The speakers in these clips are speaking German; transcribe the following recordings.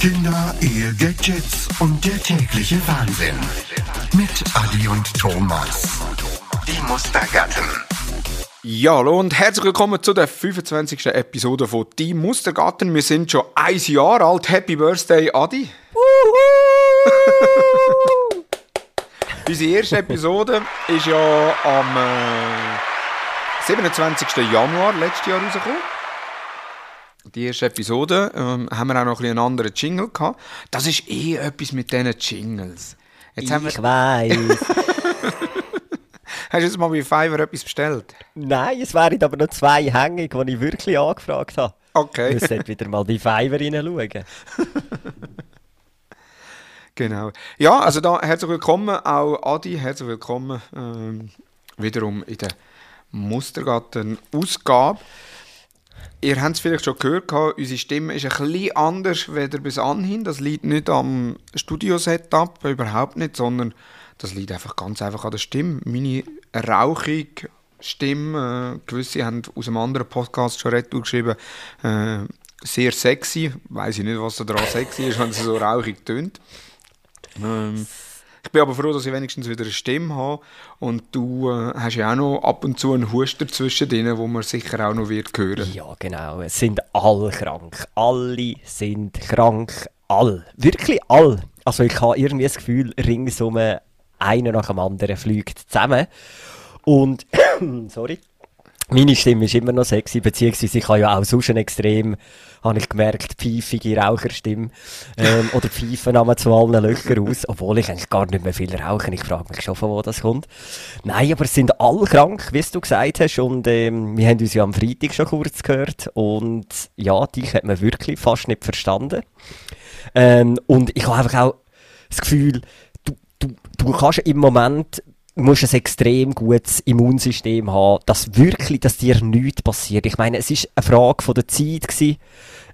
Kinder, Ehe, Gadgets und der tägliche Wahnsinn. Mit Adi und Thomas. Die Mustergatten. Ja, hallo und herzlich willkommen zu der 25. Episode von Die Mustergatten. Wir sind schon ein Jahr alt. Happy Birthday, Adi. Unsere erste Episode ist ja am äh, 27. Januar letztes Jahr rausgekommen. Die erste Episode ähm, haben wir auch noch ein einen anderen Jingle gehabt. Das ist eh etwas mit diesen Jingles. Jetzt haben wir, Ich weiß. hast du jetzt mal bei Fiverr etwas bestellt? Nein, es wären aber noch zwei hängig, die ich wirklich angefragt habe. Okay. Ich sollte wieder mal bei Fiverr reinschauen. Genau. Ja, also da herzlich willkommen, auch Adi, herzlich willkommen ähm, wiederum in der Mustergatten-Ausgabe. Ihr habt es vielleicht schon gehört, unsere Stimme ist ein bisschen anders weder bis anhin. Das liegt nicht am Studio-Setup, überhaupt nicht, sondern das liegt einfach ganz einfach an der Stimme. Meine rauchige Stimme, äh, gewisse haben aus einem anderen Podcast schon retour geschrieben, äh, sehr sexy. Weiß ich nicht, was da dran sexy ist, wenn es so rauchig tönt. Ähm, ich bin aber froh, dass ich wenigstens wieder eine Stimme habe. Und du äh, hast ja auch noch ab und zu einen Huster zwischen denen, wo man sicher auch noch wird hören. Ja, genau. Es sind alle krank. Alle sind krank. All. Wirklich all. Also ich habe irgendwie das Gefühl, ringsum einer nach dem anderen fliegt zusammen. Und, sorry, meine Stimme ist immer noch sexy, beziehungsweise ich habe ja auch sonst eine extrem, habe ich gemerkt, pfeifige Raucherstimme. Ähm, oder Pfeifen nehmen zu allen Löchern aus, obwohl ich eigentlich gar nicht mehr viel rauche. Ich frage mich schon, von wo das kommt. Nein, aber es sind alle krank, wie du gesagt hast. Und ähm, wir haben uns ja am Freitag schon kurz gehört. Und ja, dich hat man wirklich fast nicht verstanden. Ähm, und ich habe einfach auch das Gefühl, du, du, du kannst im Moment musst ein extrem gutes Immunsystem haben, dass wirklich, dass dir nichts passiert. Ich meine, es ist eine Frage von der Zeit gewesen.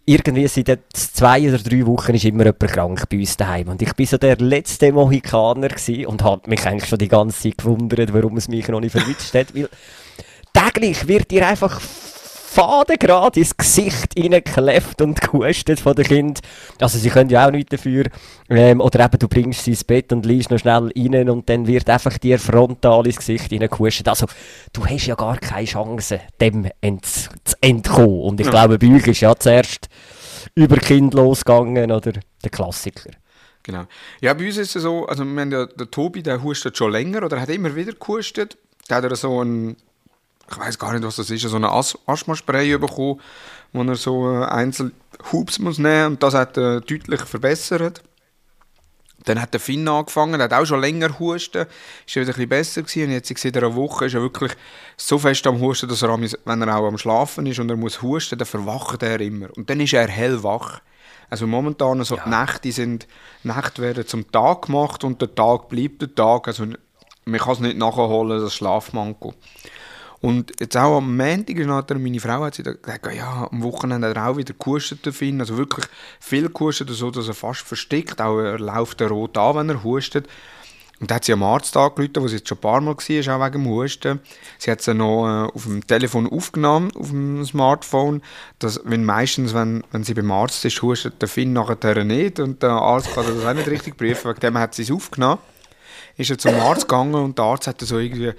Irgendwie seit zwei oder drei Wochen ist immer jemand krank bei uns daheim. Und ich bin so der letzte Mohikaner gewesen und habe mich eigentlich schon die ganze Zeit gewundert, warum es mich noch nicht verwitscht hat. Weil täglich wird dir einfach fadengrad ins Gesicht reingekläfft und gehustet von den Kind. Also sie können ja auch nichts dafür. Ähm, oder eben, du bringst sie ins Bett und liest noch schnell rein und dann wird einfach dir frontal ins Gesicht reingehustet. Also du hast ja gar keine Chance, dem ent zu entkommen. Und ich Ja. glaube, bei euch ist ja zuerst über Kind losgegangen oder der Klassiker. Genau. Ja, bei uns ist es so, also wir haben ja, der Tobi, der hustet schon länger oder hat immer wieder gehustet. Der hat ja so ein, ich weiß gar nicht, was das ist, so ein As Asthma-Spray bekommen, wo er so äh, einzeln Hubs muss nehmen und das hat er deutlich verbessert. Dann hat der Finn angefangen, der hat auch schon länger husten, ist ja wieder ein bisschen besser gewesen. Und jetzt seit einer Woche ist er wirklich so fest am Husten, dass er, wenn er auch am Schlafen ist und er muss husten, dann verwacht er immer. Und dann ist er hellwach. Also momentan, so die Nächte sind, Nächte werden zum Tag gemacht und der Tag bleibt der Tag. Also man kann es nicht nachholen, das Schlafmanko. Und jetzt auch am Montag er, meine Frau hat sie gesagt, ja, am Wochenende hat er auch wieder gehustet, Finn. Also wirklich viel gehustet, so dass er fast verstickt. Auch er läuft rot an, wenn er hustet. Und dann hat sie am Arzt angerufen, wo sie jetzt schon ein paar Mal war, auch wegen dem Husten. Sie hat sie noch äh, auf dem Telefon aufgenommen, auf dem Smartphone. Dass, wenn meistens, wenn, wenn sie beim Arzt ist, hustet der Finn nachher nicht. Und der Arzt kann das auch nicht richtig prüfen. Wegen dem hat sie es aufgenommen ist er zum Arzt gegangen und der Arzt hat so irgendwie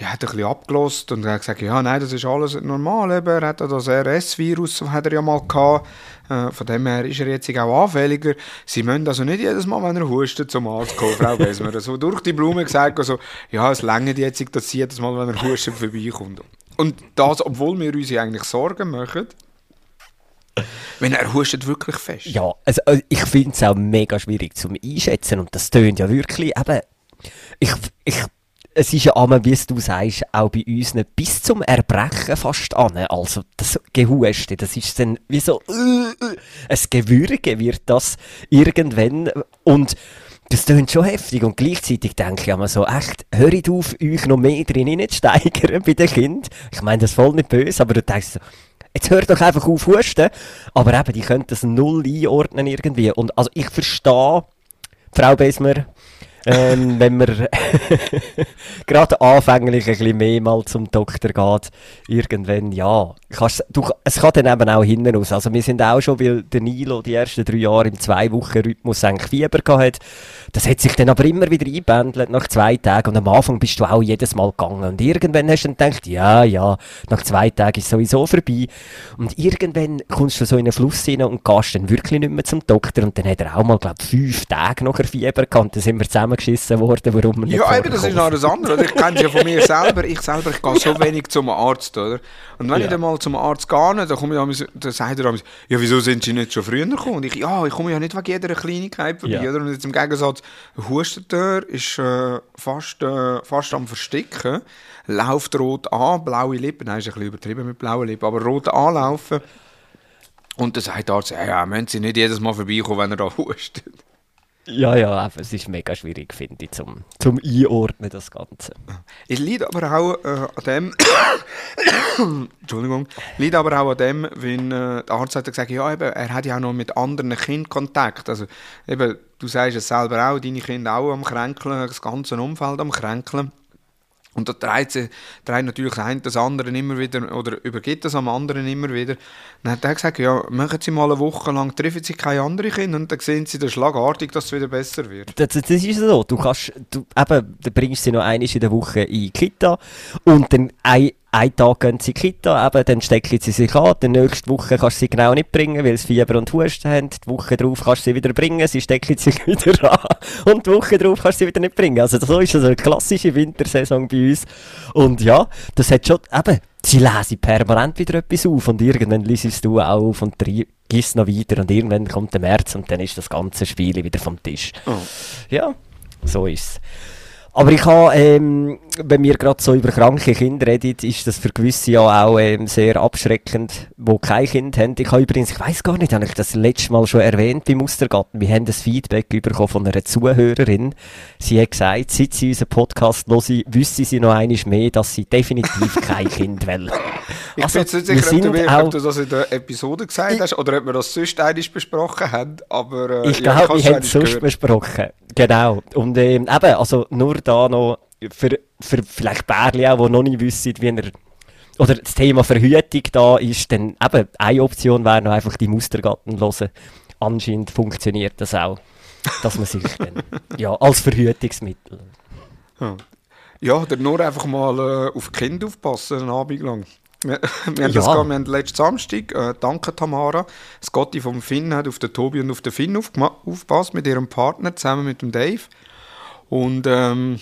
ja, hat ein bisschen abgelost und hat gesagt, ja, nein, das ist alles normal, eben. er hat ja das RS-Virus, hat er ja mal gehabt, äh, von dem her ist er jetzt auch anfälliger. Sie müssen also nicht jedes Mal, wenn er hustet, zum Arzt kommen, Frau Besmer. So durch die Blume gesagt, also, ja, es längert jetzt, dass sie jedes Mal, wenn er hustet, vorbeikommt. Und das, obwohl wir uns eigentlich Sorgen machen, wenn er hustet wirklich fest. Ja, also äh, ich finde es auch mega schwierig zum Einschätzen und das tönt ja wirklich eben, ich, ich, es ist ja einmal, wie du sagst, auch bei uns nicht bis zum Erbrechen fast an. Also das Gehuste, das ist dann wie so, äh, äh, ein Gewürge wird das irgendwann und das tönt schon heftig und gleichzeitig denke ich immer so, echt, hört auf, euch noch mehr drin zu steigern bei den Kindern. Ich meine das voll nicht böse, aber du denkst so, Jetzt hört doch einfach auf husten. Aber eben, die können das null einordnen irgendwie. Und also ich verstehe, Frau Besmer, ähm, wenn man gerade anfänglich ein bisschen mehr mal zum Doktor geht, irgendwann, ja, du, es kann dann eben auch hinten raus. Also wir sind auch schon, weil der Nilo die ersten drei Jahre im Zwei-Wochen-Rhythmus eigentlich Fieber gehabt Das hat sich dann aber immer wieder eingebändelt nach zwei Tagen und am Anfang bist du auch jedes Mal gegangen. Und irgendwann hast du dann gedacht, ja, ja, nach zwei Tagen ist es sowieso vorbei. Und irgendwann kommst du so in einen Fluss rein und gehst dann wirklich nicht mehr zum Doktor. Und dann hat er auch mal, glaube ich, fünf Tage noch Fieber gehabt. Und dann sind wir zusammengeschissen worden, warum wir nicht Ja, eben, das ist noch das andere. Ich kenne es ja von mir selber. Ich selber, ich gehe so wenig zum Arzt, oder? Und wenn Ja. ich dann mal zum Arzt gehe, dann, komme ich einmal- dann sagt er einmal, ja, wieso sind Sie nicht schon früher gekommen? Und ich, ja, ich komme ja nicht wegen jeder Kleinigkeit vorbei, Ja. oder? Und jetzt im Gegensatz, hustet er, ist äh, fast, äh, fast am Versticken, läuft rot an, blaue Lippen, nein, ist ein bisschen übertrieben mit blauen Lippen, aber rot anlaufen. Und dann sagt der Arzt, ja, ja, müssen Sie nicht jedes Mal vorbeikommen, wenn er da hustet. Ja, ja, es ist mega schwierig, finde ich, zum, zum Einordnen, das Ganze. Es liegt aber auch äh, an dem, Entschuldigung, liegt aber auch an dem, wenn äh, der Arzt hat gesagt, ja, eben, er hat ja auch noch mit anderen Kindern Kontakt. Also eben, du sagst es selber auch, deine Kinder auch am Kränkeln, das ganze Umfeld am Kränkeln. Und da dreht, sie, dreht natürlich eine das andere immer wieder, oder übergibt das am anderen immer wieder. Dann hat er gesagt, ja, machen Sie mal eine Woche lang, treffen Sie keine anderen Kinder und dann sehen Sie dann schlagartig, dass es wieder besser wird. Das, das ist so. Du kannst, du, eben, du bringst sie noch einmal in der Woche in die Kita und dann ein, einen Tag gehen sie in die Kita, eben, dann stecken sie sich an, die nächste Woche kannst du sie genau nicht bringen, weil sie Fieber und Husten haben, die Woche drauf kannst du sie wieder bringen, sie stecken sich wieder an und die Woche drauf kannst du sie wieder nicht bringen. Also so ist das eine klassische Wintersaison bei uns und ja, das hat schon, eben, sie lesen permanent wieder etwas auf und irgendwann liest du auch auf und gehst noch weiter und irgendwann kommt der März und dann ist das ganze Spiel wieder vom Tisch. Oh. Ja, so ist es. Aber ich habe, ähm, wenn wir gerade so über kranke Kinder reden, ist das für gewisse ja auch ähm, sehr abschreckend, die kein Kind haben. Ich habe übrigens, ich weiß gar nicht, habe ich das letzte Mal schon erwähnt bei Mustergarten. Wir haben das Feedback bekommen von einer Zuhörerin. Sie hat gesagt, seit sie unseren Podcast hören, wüsste sie noch einmal mehr, dass sie definitiv kein Kind will. Ich Also, bin jetzt nicht sicher, ob du, mir, auch- ob du das in der Episode gesagt hast oder ob wir das sonst einmal besprochen haben. Aber äh, Ich ja, glaube, hab's wir haben es sonst gehört. besprochen. Genau. Und ähm, eben, also nur da noch für, für vielleicht Bärli auch, die noch nicht wissen, wie er oder das Thema Verhütung da ist, dann eben eine Option wäre noch einfach die Mustergatten hören. Anscheinend funktioniert das auch, dass man sich dann, ja, als Verhütungsmittel. Ja, oder nur einfach mal äh, auf Kinder aufpassen, einen Abend lang. Wir, wir, haben das gehabt, wir haben letzten Samstag, äh, danke Tamara, Scotty vom Finn hat auf den Tobi und auf den Finn aufgepasst mit ihrem Partner, zusammen mit dem Dave. Und ähm,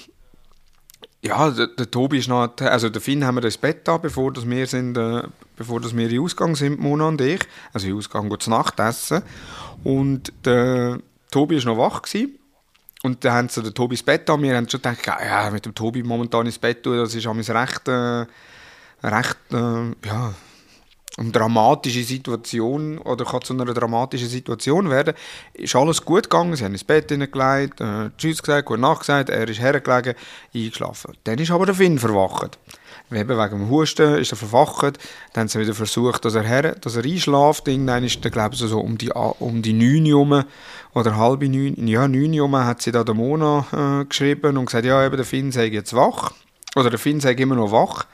ja, der, der Tobi ist noch, also der Finn haben wir ins Bett da, bevor dass wir sind, äh, bevor dass wir in Ausgang sind, Mona und ich. Also in Ausgang gut zu Nacht essen. Und der Tobi ist noch wach gewesen. Und dann haben sie den Tobi ins Bett an. Wir haben schon gedacht, ja, mit dem Tobi momentan ins Bett tun, das ist amigs recht, äh, recht, äh, ja, eine dramatische Situation oder kann zu einer dramatischen Situation werden. Ist alles gut gegangen, sie haben ins Bett hineingelegt, äh, Tschüss gesagt, Gute Nacht gesagt, er ist hergelegen, eingeschlafen. Dann ist aber der Finn verwacht. Eben wegen dem Husten ist er verwacht, dann haben sie wieder versucht, dass er, her, dass er einschläft. Irgendwann ist der, glaube ich, so um die, A- um die 9 Uhr oder halb 9, ja 9 Uhr hat sie da der Mona äh, geschrieben und gesagt, ja eben der Finn sei jetzt wach, oder der Finn sei immer noch wach.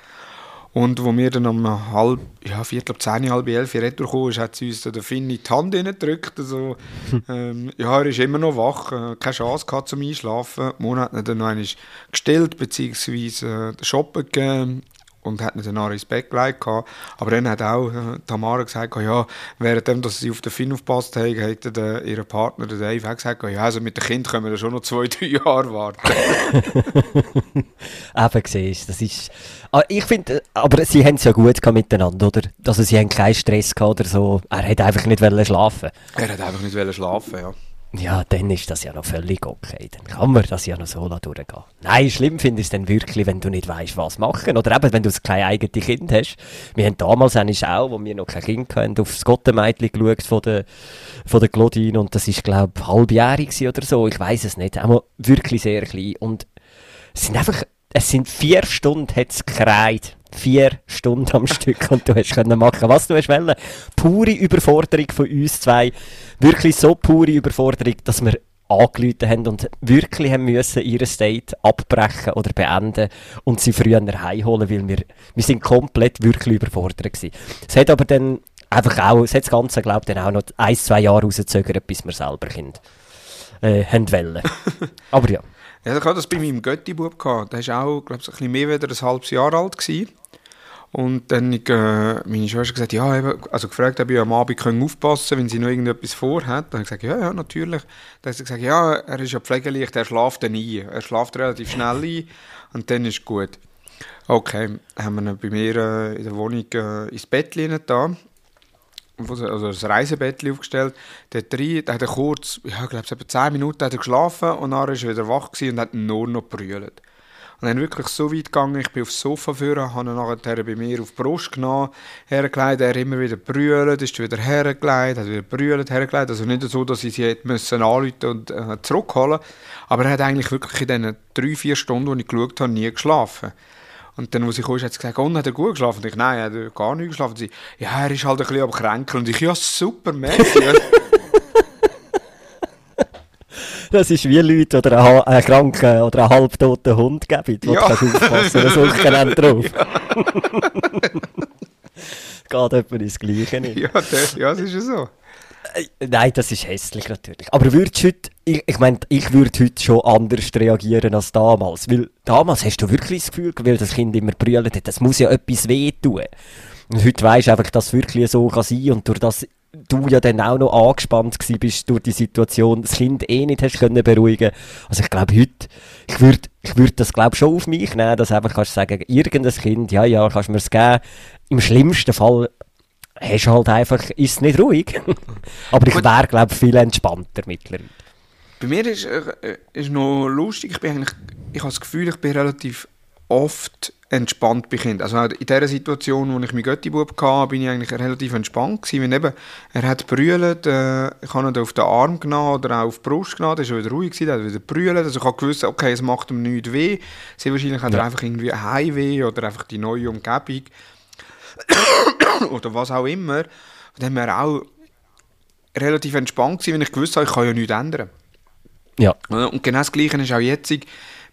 Und wo wir dann um halb, ja, viertel ab zehn, halb elf retour gekommen ist, hat sie uns der Finn in die Hand gedrückt. Also, ähm, ja, er ist immer noch wach, äh, keine Chance gehabt zum Einschlafen. Mona hat ihn dann noch einmal gestillt, beziehungsweise äh, shoppen gegeben und hat ihn dann nachher ins Bett gelegt. Aber dann hat auch äh, Tamara gesagt, ja, währenddem, dass sie auf den Finn aufgepasst haben, hätte der, ihr Partner, der Dave, auch gesagt, ja, also mit dem Kind können wir schon noch zwei, drei Jahre warten. Eben siehst, das ist. Ah, Ich finde, aber sie haben es ja gut miteinander, oder? Also sie haben keinen Stress gehabt oder so. Er hat einfach nicht schlafen. er hat einfach nicht schlafen, ja. Ja, dann ist das ja noch völlig okay. Dann kann man das ja noch so durchgehen. Nein, schlimm finde ich es dann wirklich, wenn du nicht weißt, was machen. Oder eben, wenn du kein eigenes Kind hast. Wir haben damals auch, wo wir noch kein Kind hatten, auf das Gottemeitli geschaut von der, von der Claudine. Und das ist, glaube ich, halbjährig oder so. Ich weiß es nicht. Aber wirklich sehr klein. Und es sind einfach, es sind vier Stunden hat's gekreit. Vier Stunden am Stück und du hast können machen, was du wollen. Pure Überforderung von uns zwei. Wirklich so pure Überforderung, dass wir angerufen haben und wirklich haben müssen ihre State abbrechen oder beenden und sie früher heimholen, weil wir, wir sind komplett wirklich überfordert gewesen. Es hat aber dann einfach auch, es hat das Ganze, glaube ich, dann auch noch ein, zwei Jahre rausgezögert, bis wir selber Kind äh, haben wollen. aber ja. Ja, ich hatte das bei meinem Götti-Bub. Der war auch, glaube ich, ein bisschen mehr als ein halbes Jahr alt. Gewesen. Und dann hat äh, meine Schwester gesagt, ja, eben, also gefragt, ob ich am Abend können aufpassen wenn sie noch irgendetwas vorhat. Dann habe ich gesagt, ja, ja, natürlich. Dann hat sie gesagt, ja, er ist ja pflegeleicht, er schläft dann ein. Er schläft relativ schnell ein und dann ist gut. Okay, haben wir ihn bei mir äh, in der Wohnung äh, ins Bett da also ein Reisebettchen aufgestellt. Dort rein, da hat er kurz, ja, ich glaube, etwa 10 Minuten hat er geschlafen und dann war er wieder wach und hat nur noch brüllt. Und dann wirklich so weit gegangen, ich bin aufs Sofa führen, habe ihn nachher bei mir auf die Brust genommen, hergelegt, er immer wieder brüllt, ist wieder hergelegt, hat wieder brüllt, hergelegt. Also nicht so, dass ich sie hätte müssen anrufen und äh, zurückholen Aber er hat eigentlich wirklich in diesen drei, vier Stunden, die ich geschaut habe, nie geschlafen. Und dann, als ich kam, hat sie gesagt, oh, hat er gut geschlafen? Und ich, nein, er hat gar nicht geschlafen. Und sie, ja, er ist halt ein bisschen am Kränkeln. Und ich, ja, super, merci. Das ist wie Leute, die einen, kranken oder einen halbtoten Hund geben, wo ja. du aufpassen kannst, suchen drauf. Ja. Geht etwa ins Gleiche nicht. Ja, das, ja, das ist ja so. Äh, nein, das ist hässlich natürlich. Aber würdest heute, ich, ich meine, ich würde heute schon anders reagieren als damals. Weil damals hast du wirklich das Gefühl, weil das Kind immer brüllt hat, das muss ja etwas wehtun. Und heute weisst du einfach, dass es wirklich so kann sein und durch das du ja dann auch noch angespannt gewesen bist durch die Situation, das Kind eh nicht hast können beruhigen. Also ich glaube heute, ich würde ich würd das glaube schon auf mich nehmen, dass einfach kannst sagen, irgendein Kind, ja, ja, kannst mir es geben. Im schlimmsten Fall hast halt einfach, ist nicht ruhig. Aber ich wäre, glaube ich, viel entspannter mittlerweile. Bei mir ist, äh, ist noch lustig, ich bin eigentlich, ich habe das Gefühl, ich bin relativ oft entspannt bei Kindern. Also in dieser Situation, wo ich meinen Götti-Bub hatte, bin ich eigentlich relativ entspannt gewesen, weil eben, er hat brüllt, äh, ich habe ihn auf den Arm genommen oder auch auf die Brust genommen, der war wieder ruhig gewesen, er hat wieder brüllt, also ich habe gewusst, okay, es macht ihm nichts weh, sehr wahrscheinlich hat ja. er einfach irgendwie ein Heimweh oder einfach die neue Umgebung oder was auch immer. dann haben wir auch relativ entspannt gewesen, wenn ich gewusst habe, ich kann ja nichts ändern. Ja. Und genau das Gleiche ist auch jetzt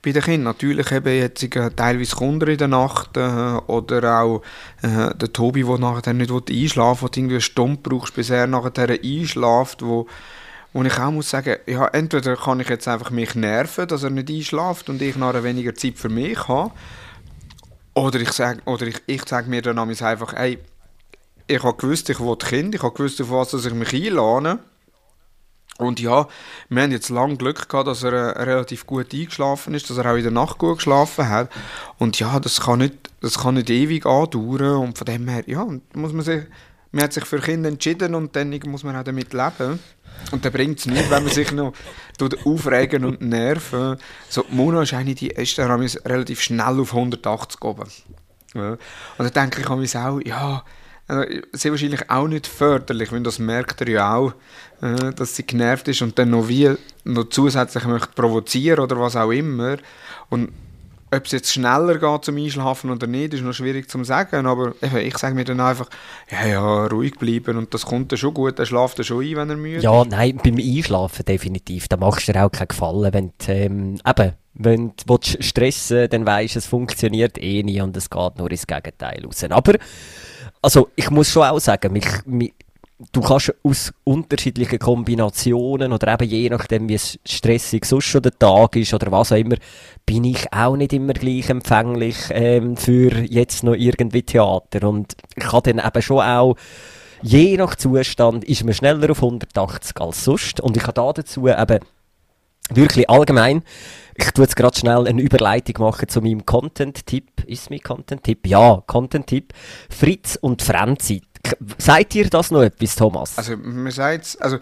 bei den Kindern. Natürlich eben jetzt teilweise Kunden in der Nacht äh, oder auch äh, der Tobi, der nachher nicht einschlafen will, du irgendwie eine Stunde brauchst, bis er nachher einschläft, wo, wo ich auch muss sagen, ja, entweder kann ich jetzt einfach mich nerven, dass er nicht einschläft und ich nachher weniger Zeit für mich habe, oder ich sage oder ich, ich sage mir dann einfach, hey, ich habe gewusst, ich will Kind, ich habe gewusst, auf was ich mich einlade. Und ja, wir haben jetzt lange Glück gehabt, dass er äh, relativ gut eingeschlafen ist, dass er auch in der Nacht gut geschlafen hat. Und ja, das kann nicht, das kann nicht ewig andauern. Und von dem her, ja, muss man sich, man hat sich für Kinder entschieden und dann muss man auch damit leben. Und dann bringt es nichts, wenn man sich noch aufregen und nerven. So, Mona ist eine, die ist dann relativ schnell auf 180 oben. Ja. Und dann denke ich an mich auch, ja, äh, sehr wahrscheinlich auch nicht förderlich, weil das merkt er ja auch, äh, dass sie genervt ist und dann noch wie noch zusätzlich möchte provozieren oder was auch immer. Und ob es jetzt schneller geht zum Einschlafen oder nicht, ist noch schwierig zu sagen, aber ich sage mir dann einfach, ja, ja, ruhig bleiben und das kommt dann schon gut, er schlaft dann schon ein, wenn er müde ja, ist. Ja, nein, beim Einschlafen definitiv, da machst du dir auch keinen Gefallen, wenn du, ähm, eben, wenn du stressen willst, dann weisst du, es funktioniert eh nicht und es geht nur ins Gegenteil raus. Aber also ich muss schon auch sagen, mich, mich, du kannst aus unterschiedlichen Kombinationen oder eben je nachdem, wie stressig sonst schon der Tag ist oder was auch immer, bin ich auch nicht immer gleich empfänglich ähm, für jetzt noch irgendwie Theater. Und ich kann dann eben schon auch, je nach Zustand, ist man schneller auf 180 als sonst. Und ich habe da dazu eben wirklich allgemein ich tue jetzt gerade schnell eine Überleitung machen zu meinem Content-Tipp. Ist mein Content-Tipp? Ja, Content-Tipp. Fritz und Franzi. Seid ihr das noch etwas, Thomas? Also, man sagt also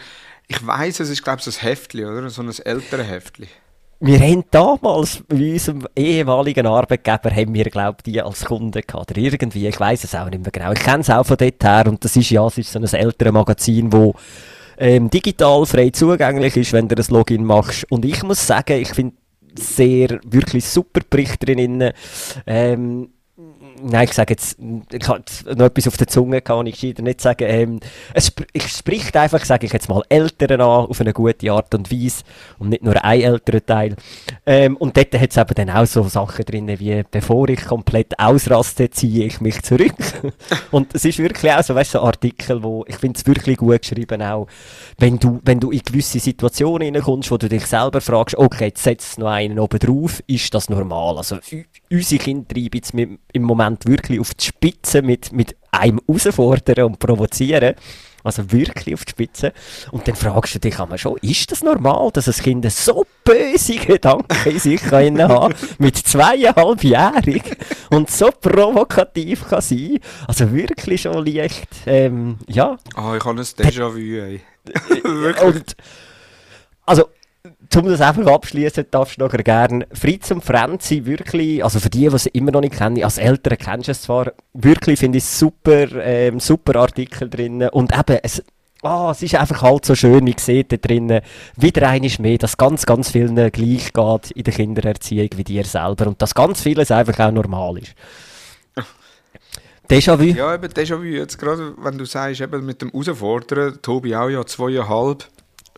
ich weiß, es ist, glaube ich, so ein Heftli, oder? So ein älteres Heftli. Wir haben damals bei unserem ehemaligen Arbeitgeber, haben wir, glaube ich, die als Kunden gehabt. Oder irgendwie, ich weiß es auch nicht mehr genau. Ich kenne es auch von dort her und das ist ja, es ist so ein älteres Magazin, wo ähm, digital frei zugänglich ist, wenn du ein Login machst. Und ich muss sagen, ich finde sehr, wirklich super Bericht drin. Ähm, nein, ich sage jetzt, ich habe noch etwas auf der Zunge, kann ich gescheiter nicht sagen. Ähm, es sp ich spricht einfach, sage ich jetzt mal, Eltern an, auf eine gute Art und Weise und nicht nur ein älterer Teil. Ähm, und dort hat es eben dann auch so Sachen drin, wie, bevor ich komplett ausraste, ziehe ich mich zurück. und es ist wirklich auch so, weißt du, so Artikel, wo, ich finde es wirklich gut geschrieben auch, wenn du, wenn du in gewisse Situationen hineinkommst, wo du dich selber fragst, okay, jetzt setzt noch einen oben drauf, ist das normal? Also, unsere Kinder treiben jetzt im Moment wirklich auf die Spitze mit, mit einem herausfordern und provozieren. Also wirklich auf die Spitze. Und dann fragst du dich einmal schon, ist das normal, dass ein Kind so böse Gedanken in sich kann haben mit zweieinhalbjährig und so provokativ kann sein? Also wirklich schon leicht, ähm, ja. Ah, oh, ich habe ein Déjà-vu, ey. wirklich. Und, also, um das einfach abschließen, darfst du nachher gerne Fritz und Franzi wirklich, also für die, die es immer noch nicht kennen, als Eltern kennst du es zwar, wirklich finde ich super, ähm, super Artikel drin und eben, es, oh, es ist einfach halt so schön, ich sehe da drinnen wieder eines mehr, dass ganz, ganz vielen gleich geht in der Kindererziehung wie dir selber und dass ganz vieles einfach auch normal ist. Déjà-vu? Ja, eben Déjà-vu. Jetzt gerade, wenn du sagst, eben mit dem Herausfordern, Tobi auch ja zweieinhalb,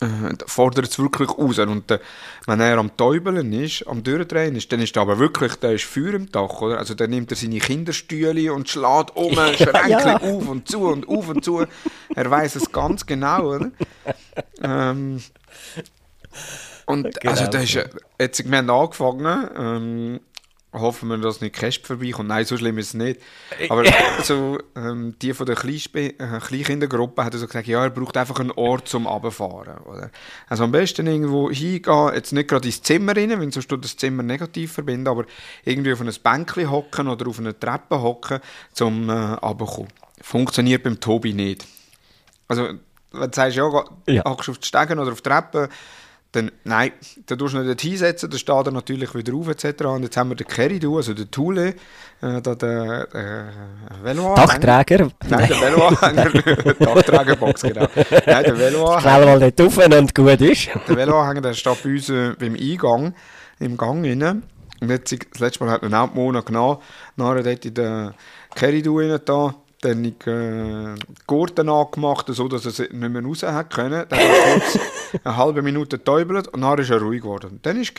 äh, fordert es wirklich raus. Und äh, wenn er am Täubeln ist, am Durchdrehen ist, dann ist er aber wirklich, der ist Feuer im Dach, oder? Also dann nimmt er seine Kinderstühle und schlägt um, Schränkchen ja. auf und zu und auf und zu. Er weiß es ganz genau, oder? Ähm, und genau. also das ist, jetzt, wir haben angefangen, ähm, hoffen wir, dass nicht Käsp vorbeikommt. Nein, so schlimm ist es nicht. Aber also, ähm, die von der Kleinspe äh, Kleinkindergruppe hat so gesagt, ja, er braucht einfach einen Ort zum Abfahren. Oder? Also am besten irgendwo hingehen, jetzt nicht gerade ins Zimmer rein, wenn sonst das Zimmer negativ verbinden, aber irgendwie auf ein Bänkchen hocken oder auf einer Treppe hocken, zum äh, runterkommen. Funktioniert beim Tobi nicht. Also, wenn du sagst, ja, ja. auf die Stegen oder auf die Treppe, dann, nein, dann tust du ihn dort hinsetzen, dann steht er natürlich wieder auf etc. Und jetzt haben wir den Kerry, also den Thule, äh, da der äh, Veloanhänger. Dachtträger? Nein, der Veloanhänger, Dachträgerbox, genau. Nein, der Veloanhänger. Schnell mal nicht rauf und gut ist. Der Veloanhänger, der steht bei uns äh, beim Eingang, im Gang rein. Und jetzt, das letzte Mal hat man auch die Mona genommen, nachher dort in den Kerry da dann ich äh, Gurten angemacht, so dass er nicht mehr raus hat können. Dann hat er kurz eine halbe Minute getäubelt und dann ist er ruhig geworden. Dann ist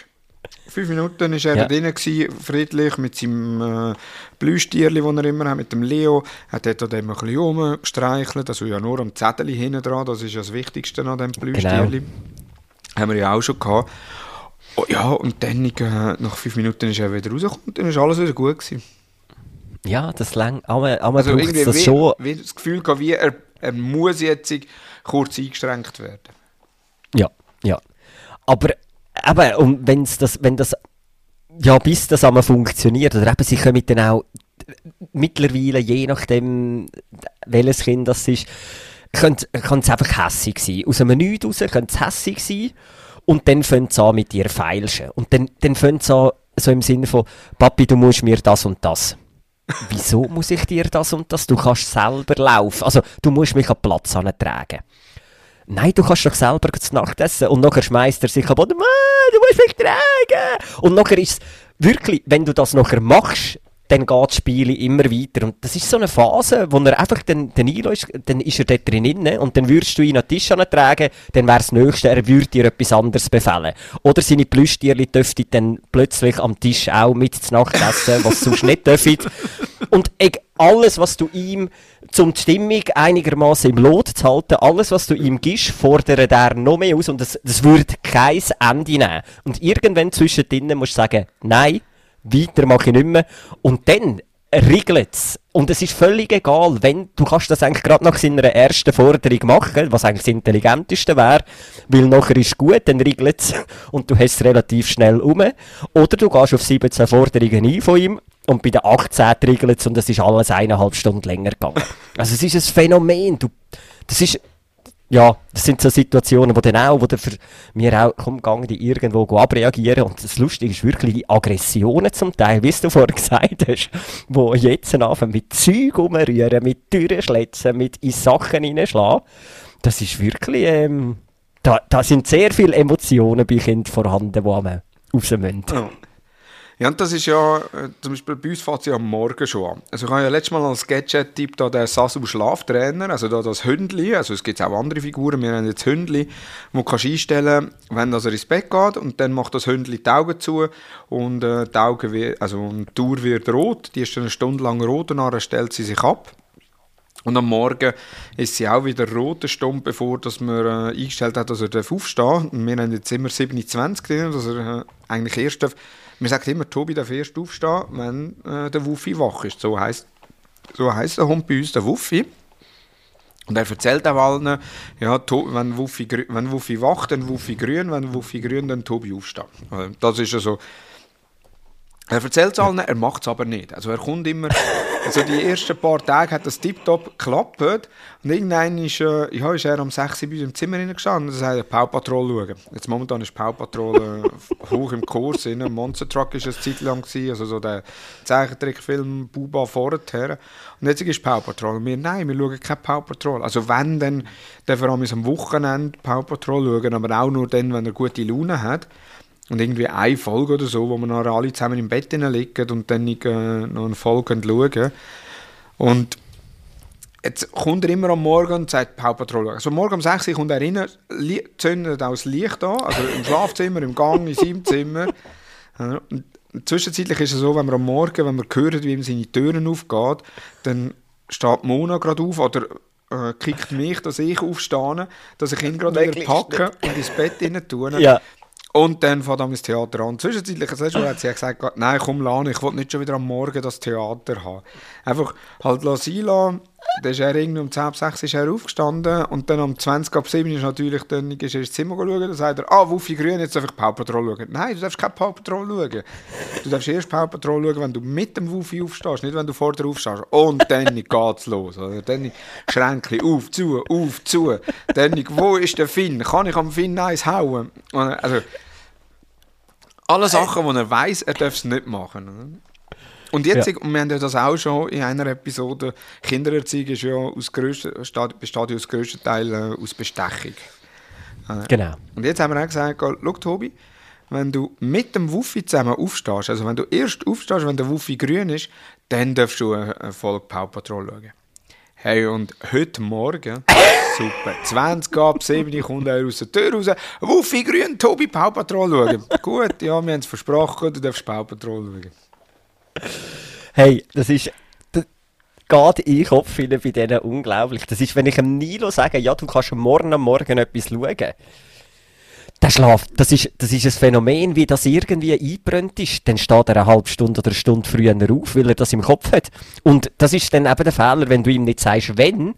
fünf Minuten ist er ja. drin gewesen, friedlich mit seinem äh, Blüstierli, das er immer hat, mit dem Leo. Er hat dort ein bisschen rumgestreichelt, also ja nur am Zettel hinten dran, das ist ja das Wichtigste an dem Blüstierli. Genau. Haben wir ja auch schon gehabt. Oh, ja, und dann äh, nach fünf Minuten ist er wieder rausgekommen und dann ist alles wieder gut gewesen. Ja, das lang. Aber, aber also irgendwie das wie, schon. Wie das Gefühl gehabt, wie er, er muss jetzt kurz eingeschränkt werden. Ja, ja. Aber eben, und wenn's das, wenn das, ja, bis das einmal funktioniert, oder eben, sie können dann auch mittlerweile, je nachdem, welches Kind das ist, kann es einfach hässig sein. Aus einem Nichts raus könnte es hässig sein und dann fängt es an mit dir feilschen. Und dann, dann fängt es an, so im Sinne von, Papi, du musst mir das und das. Wieso muss ich dir das und das? Du kannst selber laufen. Also, du musst mich an den Platz tragen. Nein, du kannst doch selber zu Nacht essen. Und nachher schmeißt er sich ab, du musst mich tragen. Und nachher ist es wirklich, wenn du das nachher machst, dann geht das Spiel immer weiter. Und das ist so eine Phase, wo er einfach dann, dann einlässt, dann ist er dort drin und dann würdest du ihn an den Tisch tragen, dann wäre das Nächste, er würde dir etwas anderes befehlen. Oder seine Plüschtierli dürften dann plötzlich am Tisch auch mit zu Nacht essen, was sonst nicht dürfen. Und alles, was du ihm zum die Stimmung einigermaßen im Lot zu halten, alles, was du ihm gibst, fordert er noch mehr aus und das, das würde kein Ende nehmen. Und irgendwann zwischendrin musst du sagen, nein, weiter mache ich nicht mehr. Und dann regelt es. Und es ist völlig egal, wenn, du kannst das eigentlich gerade nach seiner ersten Forderung machen, was eigentlich das Intelligenteste wäre, weil nachher ist gut, dann regelt es und du hast es relativ schnell um. Oder du gehst auf 17 Forderungen ein von ihm und bei den 18 regelt es und es ist alles eineinhalb Stunden länger gegangen. Also es ist ein Phänomen, du, das ist ja, das sind so Situationen, wo dann auch, wo dann für mir auch, komm, die irgendwo abreagieren. Und das Lustige ist wirklich die Aggressionen zum Teil, wie du vorhin gesagt hast, wo jetzt anfangen mit Zeug umrühren, mit Türen schlitzen, mit in Sachen reinschlagen. Das ist wirklich, ähm, da, da sind sehr viele Emotionen bei Kindern vorhanden, die man raus müssen. Oh. Ja, und das ist ja, äh, zum Beispiel bei uns fängt es ja am Morgen schon an. Also ich habe ja letztes Mal als Gadget-Tipp da den Sasu Schlaftrainer, also da das Hündli, also es gibt auch andere Figuren, wir haben jetzt Hündli, wo du einstellen wenn er ins Bett geht und dann macht das Hündli die Augen zu und äh, die Augen, wird, also die Tour wird rot, die ist dann eine Stunde lang rot und dann stellt sie sich ab. Und am Morgen ist sie auch wieder rot, eine Stunde bevor dass man äh, eingestellt hat, dass er aufstehen darf. Und wir haben jetzt immer 27 drin, dass er äh, eigentlich erst darf. Man sagt immer, Tobi darf erst aufstehen, wenn äh, der Wuffi wach ist. So heisst, so heisst der Hund bei uns, der Wuffi. Und er erzählt auch allen, ja, wenn Wuffi, wenn Wuffi wacht, dann Wuffi grün, wenn Wuffi grün, dann Tobi aufstehen. Also, das ist ja so er erzählt es allen, er macht es aber nicht. Also er kommt immer, also die ersten paar Tage hat das tiptop geklappt und irgendwann ist, äh, ja, ist er um 6 Uhr bei uns im Zimmer gestanden und sagt, Pau Patrol schauen. Jetzt momentan ist Pau Patrol äh, hoch im Kurs, in einem Monster Truck ist es eine Zeit lang gewesen, also so der Zeichentrickfilm Buba vorher. Und jetzt ist Pau Patrol und wir, nein, wir schauen kein Pau Patrol. Also wenn, dann, vor allem am Wochenende Pau Patrol schauen, aber auch nur dann, wenn er gute Laune hat. Und irgendwie eine Folge oder so, wo wir noch alle zusammen im Bett liegen und dann äh, noch eine Folge schauen. Und jetzt kommt er immer am Morgen und sagt Paw Patrol. Also morgen um 6 Uhr kommt er rein, zündet auch das Licht an, also im Schlafzimmer, im Gang, in seinem Zimmer. Und zwischenzeitlich ist es so, wenn wir am Morgen, wenn wir hören, wie ihm seine Türen aufgehen, dann steht Mona gerade auf oder äh, kickt mich, dass ich aufstehe, dass ich ihn gerade wieder packe und ins Bett rein tue. Ja. Und dann fängt das Theater an. Zwischenzeitlich hat sie gesagt, nein, komm, Lana, ich will nicht schon wieder am Morgen das Theater haben. Einfach halt lassen dann ist er irgendwie um 10 ab 6 ist aufgestanden und dann um 20 ab 7 ist natürlich dann ins Zimmer schauen. Dann sagt er, ah, Wuffi Grün, jetzt darf ich Paw Patrol schauen. Nein, du darfst keine Paw Patrol schauen. Du darfst erst Paw Patrol schauen, wenn du mit dem Wuffi aufstehst, nicht wenn du vor dir aufstehst. Und dann geht's los. Also dann Schränkchen auf, zu, auf, zu. Dann, wo ist der Finn? Kann ich am Finn eins hauen? Also, alle Sachen, die er weiß, er darf es nicht machen. Und jetzt, ja. und wir haben ja das auch schon in einer Episode, Kindererziehung ist ja aus grössten, besteht ja aus grössten Teil äh, aus Bestechung. Äh, genau. Und jetzt haben wir auch gesagt, schau Tobi, wenn du mit dem Wuffi zusammen aufstehst, also wenn du erst aufstehst, wenn der Wuffi grün ist, dann darfst du eine Folge Paw Patrol schauen. Hey, und heute Morgen, super, 20 ab 7 kommt er aus der Tür raus, Wuffi grün, Tobi Paw Patrol schauen. Gut, ja, wir haben es versprochen, du darfst Paw Patrol schauen. Hey, das ist. Geht in den Kopf bei denen unglaublich. Das ist, wenn ich dem Nilo sage, ja, du kannst morgen am Morgen etwas schauen. Der Schlaf, das ist, das ist ein Phänomen, wie das irgendwie eingebrannt ist. Dann steht er eine halbe Stunde oder eine Stunde früher auf, weil er das im Kopf hat. Und das ist dann eben der Fehler, wenn du ihm nicht sagst, wenn,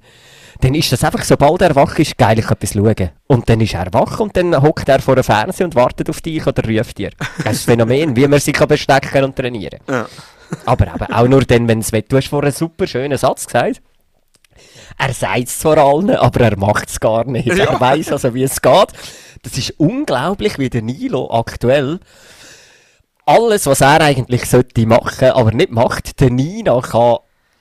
dann ist das einfach, sobald er wach ist, geil, ich etwas schauen. Und dann ist er wach und dann hockt er vor dem Fernseher und wartet auf dich oder ruft dir. Das ist ein Phänomen, wie man sich bestecken und trainieren kann. Ja. Aber eben auch nur dann, wenn es will. Du hast vorhin einen super schönen Satz gesagt. Er sagt es zwar allen, aber er macht es gar nicht. Ja. Er weiß also, wie es geht. Das ist unglaublich, wie der Nilo aktuell alles, was er eigentlich sollte machen, aber nicht macht, der Nina kann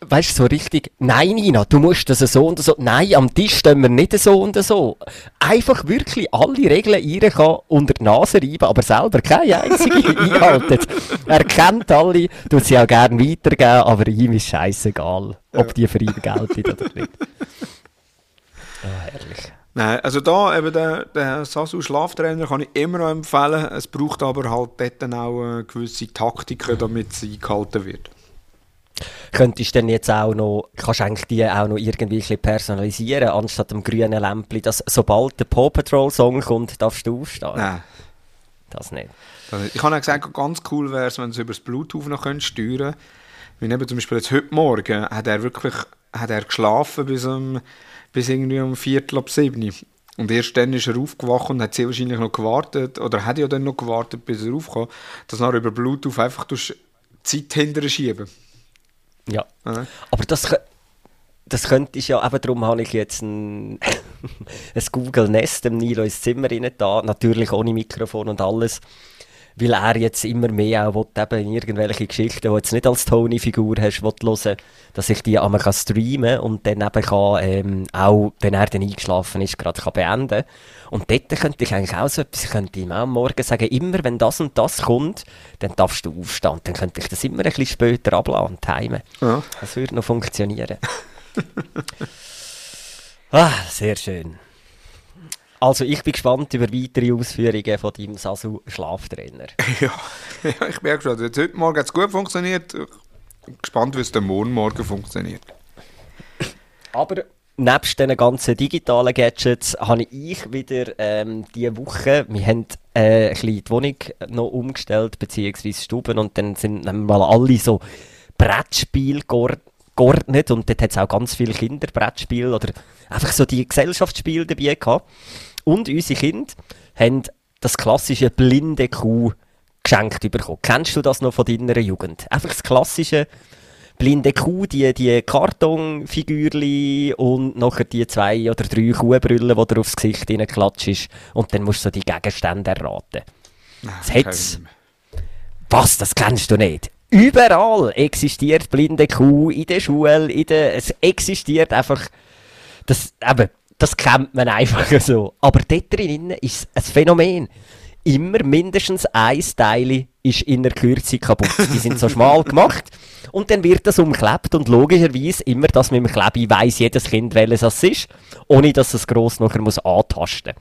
weißt du, so richtig, nein, Nina, du musst das so und so, nein, am Tisch stehen wir nicht so und so. Einfach wirklich alle Regeln ihr kann unter die Nase reiben, aber selber keine einzige einhalten. Er kennt alle, tut sie auch gerne weitergeben, aber ihm ist scheißegal, ob die für ihn gelten oder nicht. Oh, herrlich. Nein, also da eben der, der Sasu Schlaftrainer kann ich immer noch empfehlen. Es braucht aber halt dort dann auch äh, gewisse Taktiken, damit es eingehalten wird könntest du dann jetzt auch noch, kannst eigentlich die auch noch irgendwie ein personalisieren, anstatt dem grünen Lämpli, dass sobald der Paw Patrol Song kommt, darfst du aufstehen? Nein. Das nicht. Ich habe auch gesagt, ganz cool wäre es, wenn du es über das Bluetooth noch steuern könntest. Wie eben zum Beispiel jetzt heute Morgen hat er wirklich hat er geschlafen bis, um, bis irgendwie um Viertel ab sieben. Und erst dann ist er aufgewacht und hat sehr wahrscheinlich noch gewartet, oder hat ja dann noch gewartet, bis er aufkam, dass er über Bluetooth einfach durch Zeit hinterher schieben. Ja. Mhm. Aber das, das könnte ich ja, eben darum habe ich jetzt ein, ein Google Nest dem Nilo ins Zimmer rein da, natürlich ohne Mikrofon und alles. Weil er jetzt immer mehr auch will, eben irgendwelche Geschichten, die jetzt nicht als Tony-Figur hast, will hören, dass ich die einmal kann streamen und dann eben kann, ähm, auch, wenn er dann eingeschlafen ist, gerade kann beenden Und dort könnte ich eigentlich auch so etwas, ich könnte ihm auch am Morgen sagen, immer wenn das und das kommt, dann darfst du aufstehen. Dann könnte ich das immer ein bisschen später abladen und timen. Ja. Das würde noch funktionieren. ah, sehr schön. Also ich bin gespannt über weitere Ausführungen von deinem Sasu Schlaftrainer. Ja, ja ich merke schon, jetzt heute Morgen hat es gut funktioniert. Ich bin gespannt, wie es dann morgen Morgen funktioniert. Aber nebst diesen ganzen digitalen Gadgets habe ich wieder ähm, diese Woche, wir haben äh, ein bisschen die Wohnung noch umgestellt, beziehungsweise Stuben, und dann sind mal alle so Brettspiele geordnet und dort hat es auch ganz viele Kinderbrettspiele oder einfach so die Gesellschaftsspiele dabei gehabt. Und unsere Kinder haben das klassische blinde Kuh geschenkt bekommen. Kennst du das noch von deiner Jugend? Einfach das klassische blinde Kuh, die, die Kartonfigürli und nachher die zwei oder drei Kuhbrüllen, die dir aufs Gesicht klatscht und dann musst du so die Gegenstände erraten. Das hat's. Was, das kennst du nicht? Überall existiert blinde Kuh, in der Schule, in der, es existiert einfach, das, eben, das kennt man einfach so. Aber dort drin ist ein Phänomen. Immer mindestens ein Teil ist in der Kürze kaputt. Die sind so schmal gemacht. Und dann wird das umklebt und logischerweise immer das mit dem Klebe weiss jedes Kind, welches das ist, ohne dass es gross nachher muss antasten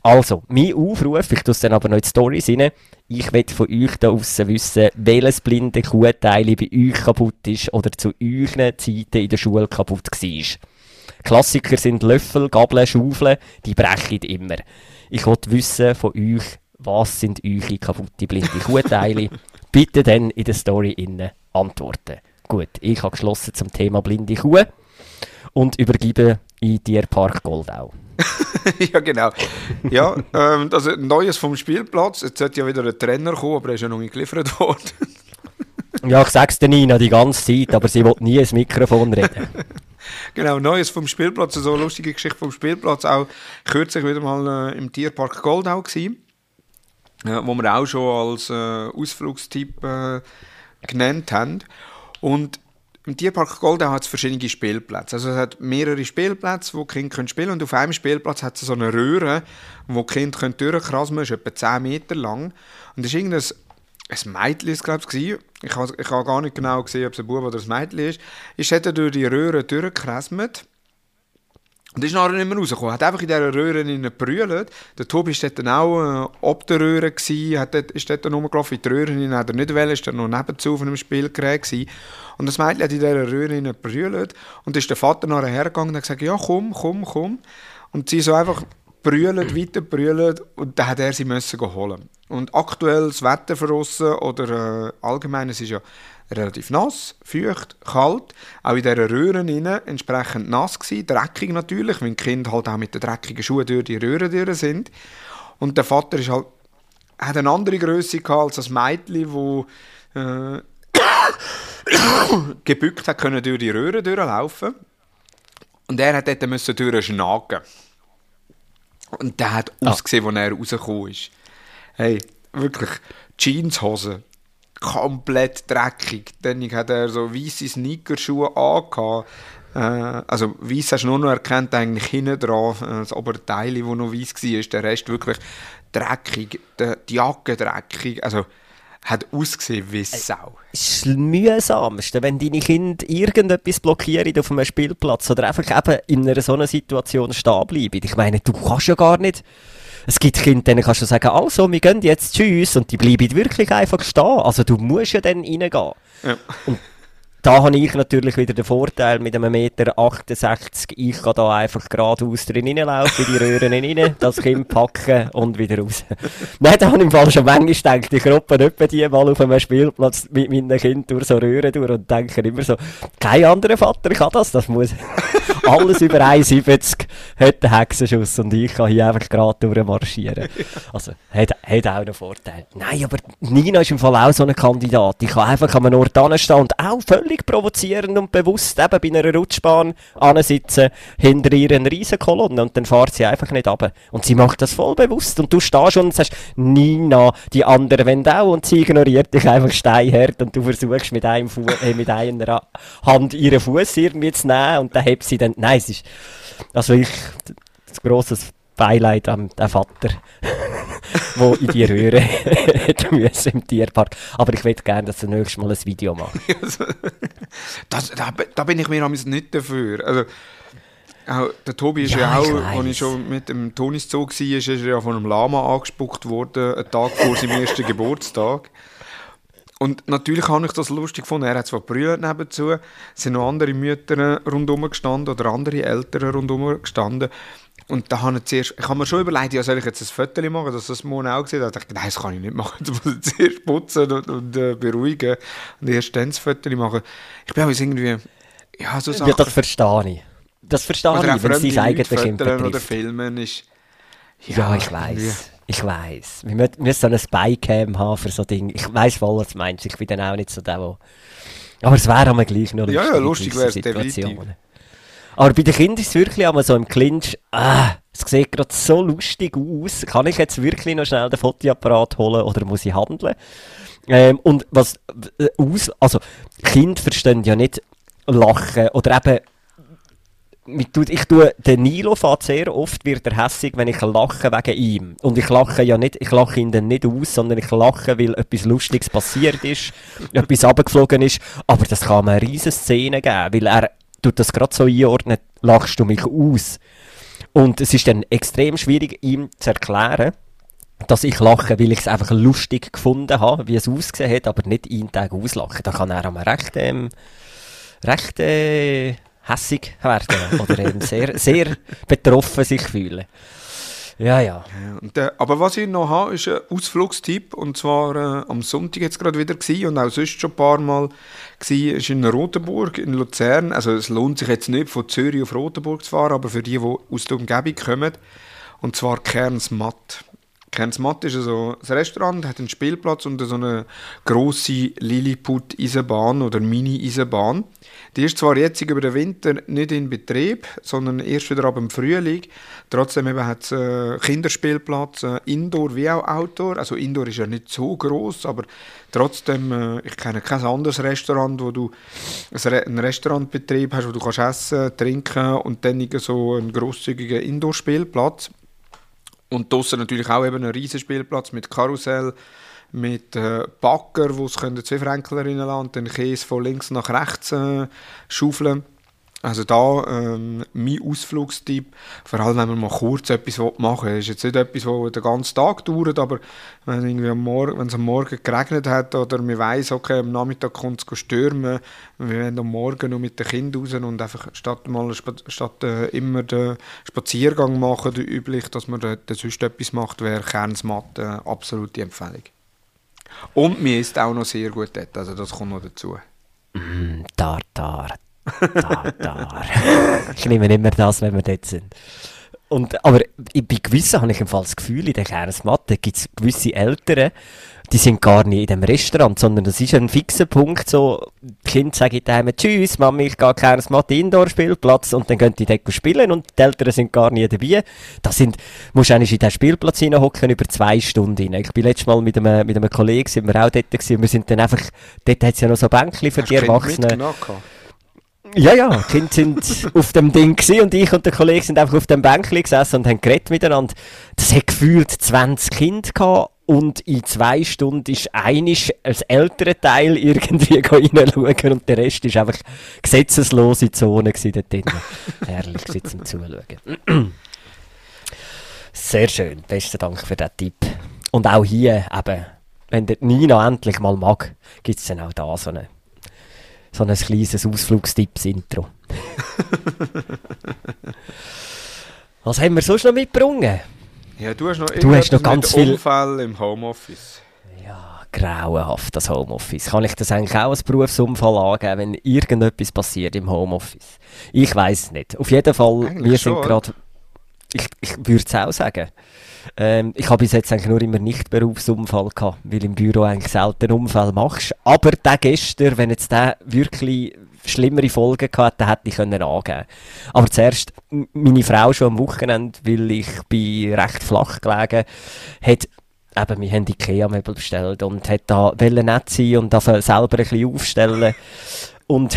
Also, mein Aufruf, ich tue es dann aber noch in die Storys rein, ich will von euch da draussen wissen, welches blinde Kuhteil bei euch kaputt ist oder zu euren Zeiten in der Schule kaputt war. Klassiker sind Löffel, Gabeln, Schaufeln, die brechen immer. Ich wollte wissen von euch, was sind eure kaputte blinde Kuhteile? Bitte dann in der Story innen antworten. Gut, ich habe geschlossen zum Thema blinde Kuh und übergebe in Tierpark Goldau. ja, genau. Ja, ähm, das ist Neues vom Spielplatz. Jetzt sollte ja wieder ein Trainer kommen, aber er ist ja noch nicht geliefert worden. ja, ich sag's der Nina die ganze Zeit, aber sie will nie ins Mikrofon reden. genau, Neues vom Spielplatz, so eine lustige Geschichte vom Spielplatz. Auch kürzlich wieder mal äh, im Tierpark Goldau gewesen, äh, wo wir auch schon als äh, Ausflugstyp äh, genannt haben. Und im Tierpark Goldau hat es verschiedene Spielplätze. Also es hat mehrere Spielplätze, wo die Kinder können spielen können. Und auf einem Spielplatz hat es so eine Röhre, wo die Kinder durchkrassen können. ist etwa 10 Meter lang. Und das ist irgendein ein Mädchen, glaube ich, ich habe ich gar nicht genau gesehen, ob es ein Bub oder ein Mädchen ist, ist hat durch die Röhre durchgekrasmet und ist nachher nicht mehr rausgekommen. Hat einfach in dieser Röhre gebrüllt. Der Tobi war dort auch äh, ob der Röhre, gewesen, hat dort, ist dort rumgelaufen. In die Röhre hat er nicht wollen, ist dann noch nebenzu auf einem Spielgerät gewesen. Und das Mädchen hat in dieser Röhre gebrüllt. Und ist der Vater nachher hergegangen und hat gesagt, ja komm, komm, komm. Und sie so einfach brüllt, weiter brüllt und dann hat er sie müssen holen. Und aktuell das Wetter verrossen oder äh, allgemein, es ist ja relativ nass, feucht, kalt, auch in dieser Röhre innen entsprechend nass gewesen, dreckig natürlich, weil die Kinder halt auch mit den dreckigen Schuhen durch die Röhre durch sind. Und der Vater ist halt, hat eine andere Größe gehabt als das Mädchen, wo äh, gebückt hat können durch die Röhre durchlaufen. Und er hat dort müssen durchschnagen. Und der hat ah. ausgesehen, als er rausgekommen ist. Hey, wirklich, Jeanshose, komplett dreckig. Dann hat er so weiße Sneakerschuhe angehabt. Äh, also weiß hast du nur noch erkannt, eigentlich hinten dran, äh, das Oberteil, das noch weiß war, der Rest wirklich dreckig, die Jacke dreckig, also hat ausgesehen wie Sau. Es ist das mühsamste, wenn deine Kinder irgendetwas blockieren auf einem Spielplatz oder einfach eben in einer so einer Situation stehen bleiben. Ich meine, du kannst ja gar nicht... Es gibt Kinder, denen kannst du sagen, also, wir gehen jetzt, tschüss, und die bleiben wirklich einfach stehen. Also du musst ja dann reingehen. Ja. Und da habe ich natürlich wieder den Vorteil mit einem Meter 68. Ich kann da einfach geradeaus drin reinlaufen, in die Röhren rein, das Kind packen und wieder raus. Nein, da habe ich im Fall schon manchmal gedacht, ich roppe etwa die mal auf einem Spielplatz mit meinen Kindern durch so Röhren durch und denke immer so, kein anderer Vater kann das, das muss alles über 1,70 hat den Hexenschuss und ich kann hier einfach gerade durchmarschieren. Also, hat, hat auch einen Vorteil. Nein, aber Nina ist im Fall auch so ein Kandidat. Ich kann einfach an einem Ort stehen und auch völlig völlig provozierend und bewusst eben bei einer Rutschbahn ansitzen, hinter ihr eine riesen Kolonne und dann fährt sie einfach nicht ab. Und sie macht das voll bewusst. Und du stehst und sagst, Nina, die anderen wollen auch. Und sie ignoriert dich einfach steinhart und du versuchst mit, einem Fu äh, mit einer Hand ihren Fuß irgendwie zu nehmen und dann hebt sie dann, nein, es ist, also ich, das grosses Beileid an den Vater, der in die Röhre hätte müssen im Tierpark. Aber ich würde gerne, dass er nächstes Mal ein Video macht. das, da, da bin ich mir nicht dafür. Also, auch, der Tobi ist ja, Ja, auch, als ich schon mit dem Tonis Zoo war, ist er ja von einem Lama angespuckt worden, einen Tag vor seinem ersten Geburtstag. Und natürlich habe ich das lustig gefunden. Er hat zwar brüllt nebenzu, es sind noch andere Mütter rundherum gestanden oder andere Eltern rundherum gestanden. Und da habe ich zuerst, ich habe mir schon überlegt, ja, soll ich jetzt ein Foto machen, dass das Mona auch sieht. Da dachte ich, nein, das kann ich nicht machen. Das muss ich zuerst putzen und, und äh, beruhigen und erst dann das Foto machen. Ich bin aber irgendwie, ja, so Ja, das verstehe ich. Das verstehe oder ich, wenn es Leute eigenes Kind fotografieren oder filmen ist... Ja, ich irgendwie- weiß. Ich weiß. Wir müssen, so eine Spycam haben für so Dinge. Ich weiß voll, was du meinst. Ich bin dann auch nicht so der, wo... Aber es wäre aber gleich noch Ja, ja, in lustig gewissen wär's definitiv. Aber bei den Kindern ist es wirklich einmal so im Clinch, ah, es sieht gerade so lustig aus. Kann ich jetzt wirklich noch schnell den Fotoapparat holen oder muss ich handeln? Ähm, und was äh, aus, also Kinder verstehen ja nicht lachen oder eben ich tue, der Nilo fährt sehr oft, wird er hässig, wenn ich lache wegen ihm. Und ich lache ja nicht, ich lache ihn dann nicht aus, sondern ich lache, weil etwas Lustiges passiert ist, etwas abgeflogen ist. Aber das kann mir eine riesen Szene geben, weil er tut das gerade so einordnen, lachst du mich aus. Und es ist dann extrem schwierig, ihm zu erklären, dass ich lache, weil ich es einfach lustig gefunden habe, wie es ausgesehen hat, aber nicht einen Tag auslachen. Da kann er einmal recht, ähm, recht äh, hässig werden oder ähm, sehr, sehr betroffen sich fühlen. Ja, ja. Ja, äh, aber was ich noch habe, ist ein Ausflugstipp. Und zwar äh, am Sonntag jetzt gerade wieder gewesen und auch sonst schon ein paar Mal gewesen, ist in Rotenburg, in Luzern. Also es lohnt sich jetzt nicht von Zürich auf Rotenburg zu fahren, aber für die, die aus der Umgebung kommen. Und zwar Kerns Matt. Kerns Matt ist also ein Restaurant, hat einen Spielplatz und so eine grosse Lilliput-Eisenbahn oder Mini-Eisenbahn. Die ist zwar jetzt über den Winter nicht in Betrieb, sondern erst wieder ab dem Frühling. Trotzdem hat es äh, Kinderspielplatz, äh, Indoor wie auch Outdoor. Also Indoor ist ja nicht so groß, aber trotzdem, äh, ich kenne kein anderes Restaurant, wo du einen Restaurantbetrieb hast, wo du kannst essen, trinken und dann so einen grosszügigen Indoor-Spielplatz. Und draussen natürlich auch eben ein riesen Spielplatz mit Karussell, mit äh, Backer, wo es zwei Fränkler reinlassen und dann Käse von links nach rechts äh, schaufeln. Also da ähm, mein Ausflugstipp, vor allem wenn man mal kurz etwas machen will, ist jetzt nicht etwas, das den ganzen Tag dauert, aber wenn, irgendwie am Morgen, wenn es am Morgen geregnet hat oder man weiss, okay, am Nachmittag kommt es stürmen, wir werden am Morgen noch mit den Kindern raus und einfach statt, mal, statt äh, immer den Spaziergang machen, der üblich, dass man dort sonst etwas macht, wäre Kernsmatt äh, absolute Empfehlung. Und mir ist auch noch sehr gut dort, also das kommt noch dazu. Mm, Tartar. Tartar. ich nehme immer das, wenn wir dort sind. Und, aber bei gewissen habe ich im Fall das Gefühl, in der Kernsmatte gibt es gewisse Eltern, die sind gar nicht in dem Restaurant, sondern das ist ein fixer Punkt, so, die Kinder sagen daheim, tschüss, Mami, ich gehe Kernsmatte Indoor-Spielplatz und dann gehen die dort spielen und die Eltern sind gar nie dabei. Das sind, musst du eigentlich in den Spielplatz hineinhocken über zwei Stunden rein. Ich bin letztes Mal mit einem, mit einem Kollegen, sind wir auch dort gewesen, wir sind dann einfach, dort hat es ja noch so Bänkchen für Hast die Erwachsenen. Ja, ja, die Kinder sind auf dem Ding und ich und der Kollege sind einfach auf dem Bänkchen gesessen und haben geredet miteinander. Das hat gefühlt 20 Kinder gehabt und in zwei Stunden ist einisch als ältere Teil irgendwie reinschauen und der Rest ist einfach gesetzeslose Zone dort drin. Herrlich zum Zuschauen. Sehr schön, besten Dank für den Tipp. Und auch hier eben, wenn der Nina endlich mal mag, gibt es dann auch da so eine so ein kleines Ausflugstipps-Intro. Was haben wir sonst noch mitgebracht? Ja, du hast noch, Du hast noch ganz mit viel- Unfälle im Homeoffice. Ja, grauenhaft, das Homeoffice. Kann ich das eigentlich auch als Berufsunfall angeben, wenn irgendetwas passiert im Homeoffice? Ich weiß es nicht. Auf jeden Fall, Eigentlich wir schon, sind gerade... ich, ich würde es auch sagen. Ähm, ich habe bis jetzt eigentlich nur immer nicht Berufsunfall gehabt, weil im Büro eigentlich selten Unfall machst. Aber der gestern, wenn jetzt der wirklich schlimmere Folgen gehabt, dann hätte ich können angeben. Aber zuerst, meine Frau schon am Wochenende, weil ich bin recht flach gelegen, hat eben, wir haben Ikea-Möbel bestellt und hat da nett sein und selber ein bisschen aufstellen. Und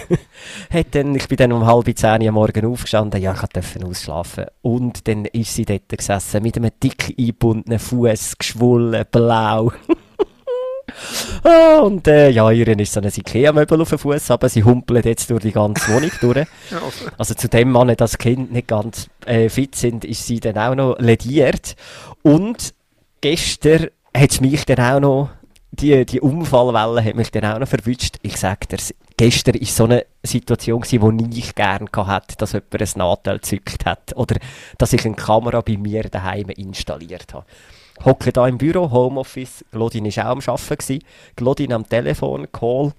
hat dann, ich bin dann um halb zehn am Morgen aufgestanden, ja, ich durfte ausschlafen. Und dann ist sie dort gesessen, mit einem dick eingebundenen Fuß, geschwollen, blau. ah, und äh, ja, ihr ist so ein Ikea-Möbel auf dem Fuß, aber sie humpelt jetzt durch die ganze Wohnung durch. also zu dem Mann, das Kind nicht ganz äh, fit sind, ist sie dann auch noch lediert. Und gestern hat es mich dann auch noch die, die Unfallwelle hat mich dann auch noch verwünscht. Ich sage dir, gestern war so eine Situation, die ich gerne hatte, dass jemand ein Nadel gezückt hat. Oder dass ich eine Kamera bei mir daheim installiert habe. Hocke da im Büro, Homeoffice, Glodin war auch am Arbeiten. Glodin am Telefon, Call.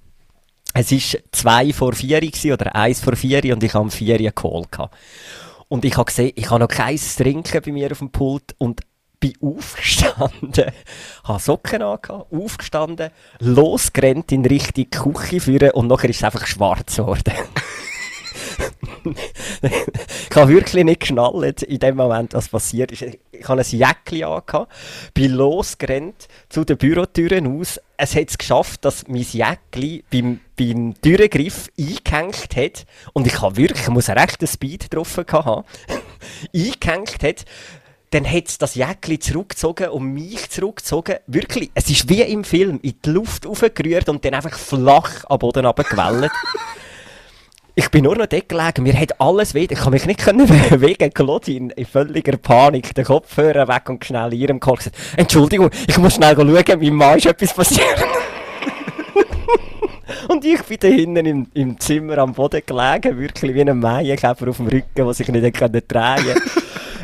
Es war zwei vor vier oder eins vor vier und ich habe am vier einen Call. Und ich habe gesehen, ich habe noch kein Trinken bei mir auf dem Pult und bin aufgestanden, habe Socken angehabt, aufgestanden, losgerannt in Richtung Küche führen und nachher ist es einfach schwarz geworden. ich habe wirklich nicht geschnallt in dem Moment, was passiert ist. Ich habe ein Jäckchen angehabt, bin losgerannt zu den Bürotüren aus. Es hat es geschafft, dass mein Jäckchen beim, beim Türengriff eingehängt hat und ich habe wirklich, ich muss einen rechten Speed drauf haben, eingehängt hat dann hat es das Jäckchen zurückgezogen und mich zurückgezogen. Wirklich, es ist wie im Film, in die Luft aufgerührt und dann einfach flach am Boden runtergewellt. ich bin nur noch dort gelegen, mir hat alles weh, ich kann mich nicht bewegen, Claude in, völliger Panik, den Kopfhörer weg und schnell ihrem Call gesagt, Entschuldigung, ich muss schnell schauen, meinem Mann ist etwas passiert. Und ich bin da hinten im, im Zimmer am Boden gelegen, wirklich wie ein Maienkäfer auf dem Rücken, der sich nicht drehen konnte.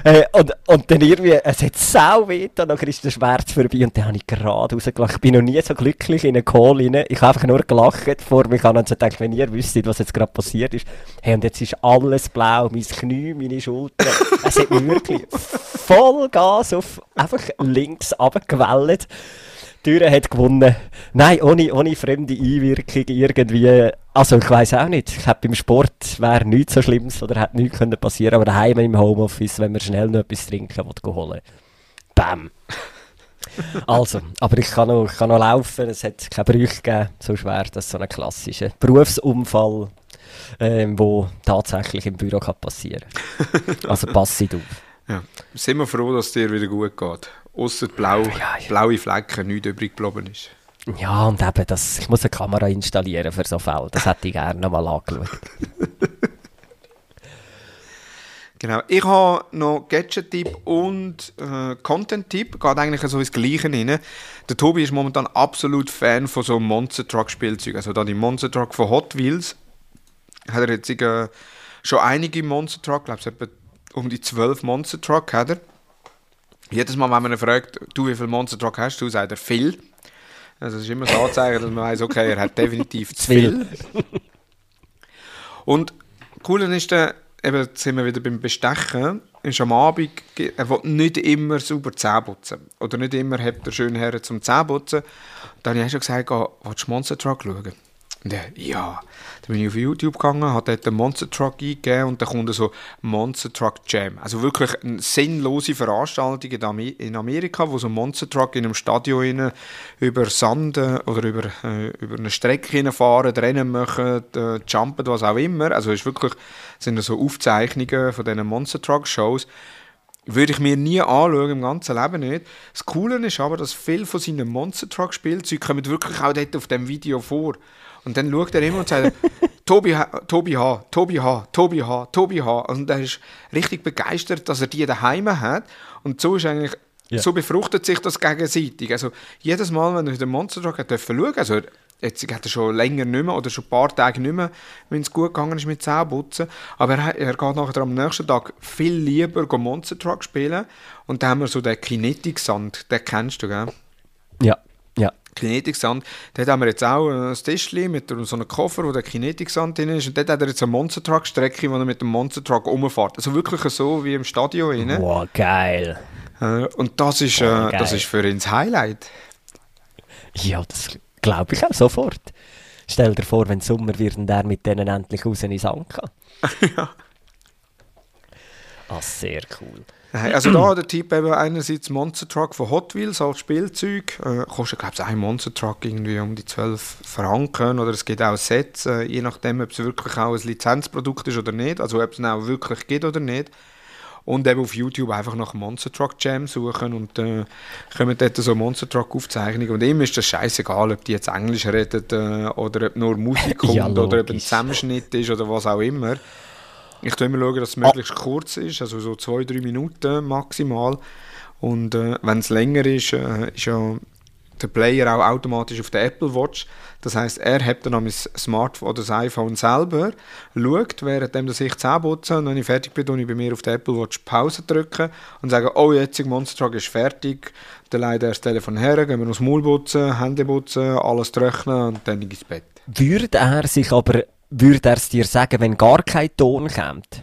Äh, und, und dann irgendwie, es hat sau weh, dann ist der Schmerz vorbei und dann habe ich gerade rausgelacht. Ich bin noch nie so glücklich in einen Call. Ich habe einfach nur gelacht vor mir und so gedacht, wenn ihr wüsstet, was jetzt gerade passiert ist. Hey, und jetzt ist alles blau, mein Knie, meine Schulter. es hat mich wirklich voll Gas auf einfach links runtergewellt. Türe hat gewonnen. Nein, ohne, ohne fremde Einwirkung irgendwie. Also ich weiß auch nicht. Ich habe beim Sport wäre nichts so Schlimmes oder hätte nichts können passieren. Aber daheim im Homeoffice, wenn man schnell noch etwas trinken will, holen. Bam. also, aber ich kann, noch, ich kann noch laufen. Es hat keine Brüche gegeben. So schwer, das ist so ein klassischer Berufsunfall, ähm, wo tatsächlich im Büro kann passieren. Also passt auf. Ja, sind wir froh, dass es dir wieder gut geht. Außer blau, ja, ja. blaue Flecken, nichts übrig geblieben ist. Ja, und eben, das, ich muss eine Kamera installieren für so Fälle. Das hätte ich gerne noch mal angeschaut. genau. Ich habe noch Gadget-Tipp und äh, Content-Tipp. Geht eigentlich so ins Gleiche rein. Der Tobi ist momentan absolut Fan von so Monster Truck-Spielzeugen. Also da die Monster Truck von Hot Wheels. Hat er jetzt äh, schon einige Monster Truck, glaube ich, etwa um die 12 Monster Truck hat er. Jedes Mal, wenn man ihn fragt, du, wie viel Monster Truck hast du, sagt er viel. Also es ist immer so anzeigen, dass man weiß, okay, er hat definitiv zu viel. Und cool ist dann, eben, jetzt sind wir wieder beim Bestechen, ist am Abend, er will nicht immer sauber Zähne putzen. Oder nicht immer hat er schön her zum Zähneputzen. Dann habe ich schon gesagt, oh, willst du Monster Truck schauen? Und er, ja. Dann bin ich auf YouTube gegangen, habe dort einen Monster Truck eingegeben und dann kommt so Monster Truck Jam. Also wirklich eine sinnlose Veranstaltung in Amerika, wo so ein Monster Truck in einem Stadion über Sand oder über, äh, über eine Strecke fahren, Rennen machen, äh, jumpen, was auch immer. Also es ist wirklich, sind so Aufzeichnungen von diesen Monster Truck Shows würde ich mir nie anschauen, im ganzen Leben nicht. Das Coole ist aber, dass viele von seinen Monster Truck Spielzeugen kommen wirklich auch dort auf dem Video vor. Und dann schaut er immer und sagt, Tobi, Tobi H., Tobi H., Tobi H., Tobi H. Und er ist richtig begeistert, dass er die daheim hat. Und so ist eigentlich, yeah. so befruchtet sich das gegenseitig. Also jedes Mal, wenn er den Monster Truck schauen, also jetzt hat er schon länger nicht mehr oder schon ein paar Tage nicht mehr, wenn es gut gegangen ist mit Zähneputzen. Aber er, er geht nachher am nächsten Tag viel lieber Monster Truck spielen. Und da haben wir so den Kinetic Sand, den kennst du, gell? Ja. Ja. Kinetiksand. Dort haben wir jetzt auch ein Tischchen mit so einem Koffer, wo der Kinetiksand drin ist. Und dort hat er jetzt eine Monster Truck Strecke, wo er mit dem Monster Truck rumfährt. Also wirklich so wie im Stadion. Rein. Wow, geil. Äh, Und das ist, äh, Oh, geil. das ist für ihn das Highlight. Ja, das glaube ich auch sofort. Stell dir vor, wenn Sommer wird und er mit denen endlich raus in Sanka. ja. Ah, sehr cool. Also da der Typ eben einerseits Monster Truck von Hot Wheels als Spielzeug. Äh, kostet glaube ich ein Monster Truck irgendwie um die 12 Franken oder es gibt auch Sets, äh, je nachdem ob es wirklich auch ein Lizenzprodukt ist oder nicht, also ob es auch wirklich gibt oder nicht. Und eben auf YouTube einfach nach Monster Truck Jam suchen und äh, kommen dort so Monster Truck Aufzeichnungen. Und ihm ist das scheißegal, ob die jetzt Englisch reden äh, oder ob nur Musik kommt Ja, oder ob ein. Zusammenschnitt ist oder was auch immer. Ich tue immer schauen, dass es möglichst kurz ist, also so zwei, drei Minuten maximal. Und äh, wenn es länger ist, äh, ist ja der Player auch automatisch auf der Apple Watch. Das heißt, er hebt dann am Smartphone oder das iPhone selber, schaut, währenddem dass ich Zähne putze und wenn ich fertig bin, drücke ich bei mir auf der Apple Watch Pause drücken und sage, oh, jetzt Monster Truck ist fertig, dann legt er das Telefon her, gehen wir aufs Maul putzen, Hände putzen, alles trocknen und dann ins Bett. Würde er sich aber, würde er es dir sagen, wenn gar kein Ton kommt?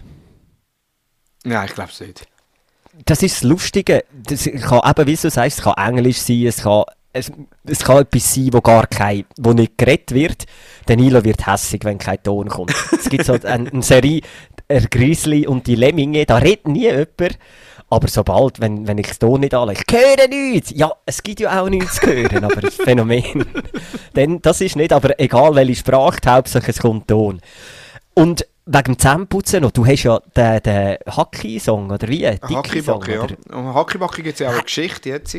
Nein, ich glaube es nicht. Das ist das Lustige. Das kann eben, wie du sagst, es kann Englisch sein, es kann, es, es kann etwas sein, wo gar kein, wo nicht geredet wird. Der Nilo wird hässig, wenn kein Ton kommt. Es gibt so eine, eine Serie, der Grizzly und die Lemminge, da redet nie jemand. Aber sobald, wenn, wenn ich das Ton nicht anlege, ich höre nichts! Ja, es gibt ja auch nichts zu hören, aber das Phänomen. Denn das ist nicht, aber egal welche Sprache, Hauptsache es kommt Ton. Und wegen dem Zähneputzen noch, du hast ja den, den Haki-Song, oder wie? Hackibacke, ja. Und Hackibacke gibt es ja auch eine Geschichte jetzt.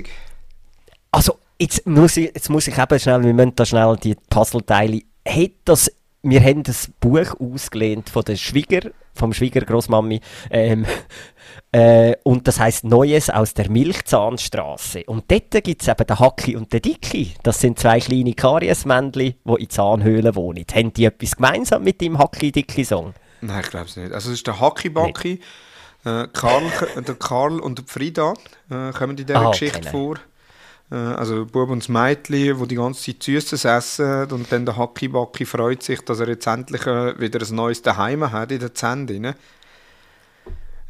Also, jetzt muss ich, jetzt muss ich eben schnell, wir müssen da schnell die Puzzleteile. Hat das, wir haben das Buch ausgelehnt von der Schwieger, vom Schwiegergroßmami, ähm, äh, und das heißt Neues aus der Milchzahnstraße. Und dort gibt es eben den Hacki und den Dicki. Das sind zwei kleine Kariesmännchen, die in Zahnhöhlen wohnen. Haben die etwas gemeinsam mit dem Hacki-Dicki-Song? Nein, ich glaube es nicht. Also es ist der Hackibacki, äh, Karl, der Karl und der Frida äh, kommen in dieser Ah, Geschichte okay, vor. Äh, also Bub und das Mädchen, die die ganze Zeit Süßes essen und dann der Hackibacki freut sich, dass er jetzt endlich äh, wieder ein neues Daheim hat in der Zähne. drin.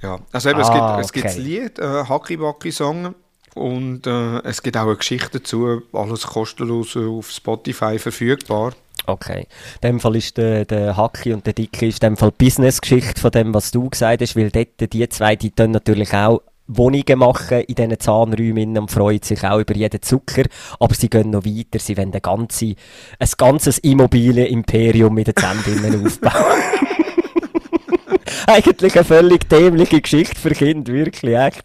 Ja, also eben, Ah, es gibt, es gibt das okay. Lied, äh, Hackibacki-Song und äh, es gibt auch eine Geschichte dazu, alles kostenlos auf Spotify verfügbar. Okay. In dem Fall ist der, der Hacki und der Dicki ist in dem Fall Business-Geschichte von dem, was du gesagt hast, weil dort die zwei, die dann natürlich auch Wohnungen machen in diesen Zahnräumen und freuen sich auch über jeden Zucker, aber sie gehen noch weiter, sie wollen ein, ganze, ein ganzes Immobilienimperium mit den Zähnen aufbauen. Eigentlich eine völlig dämliche Geschichte für Kinder, wirklich, echt.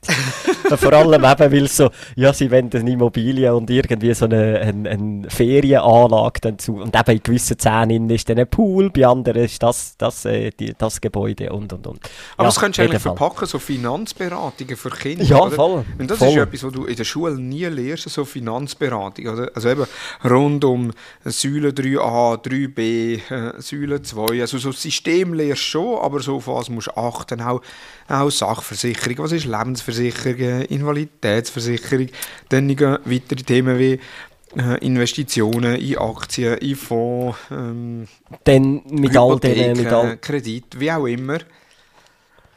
Vor allem eben, weil so, ja, sie wollen eine Immobilie und irgendwie so eine, eine, eine Ferienanlage dazu. Und eben in gewissen Zähnen ist dann ein Pool, bei anderen ist das, das, äh, die, das Gebäude und, und, und. Aber Ja, das könntest du eigentlich Fall. verpacken, so Finanzberatungen für Kinder. Ja, oder? voll, Und das voll. ist etwas, was du in der Schule nie lernst, so Finanzberatung. Oder? Also eben rund um Säule 3a, 3b, äh, Säule 2. Also so System lernst du schon, aber so auf was musst du achten. Auch, auch Sachversicherung, was ist Lebensversicherung, äh, Invaliditätsversicherung. Dann gehen weitere Themen wie äh, Investitionen in Aktien, in Fonds, ähm, Dann mit all denen, mit all, Kredit, wie auch immer.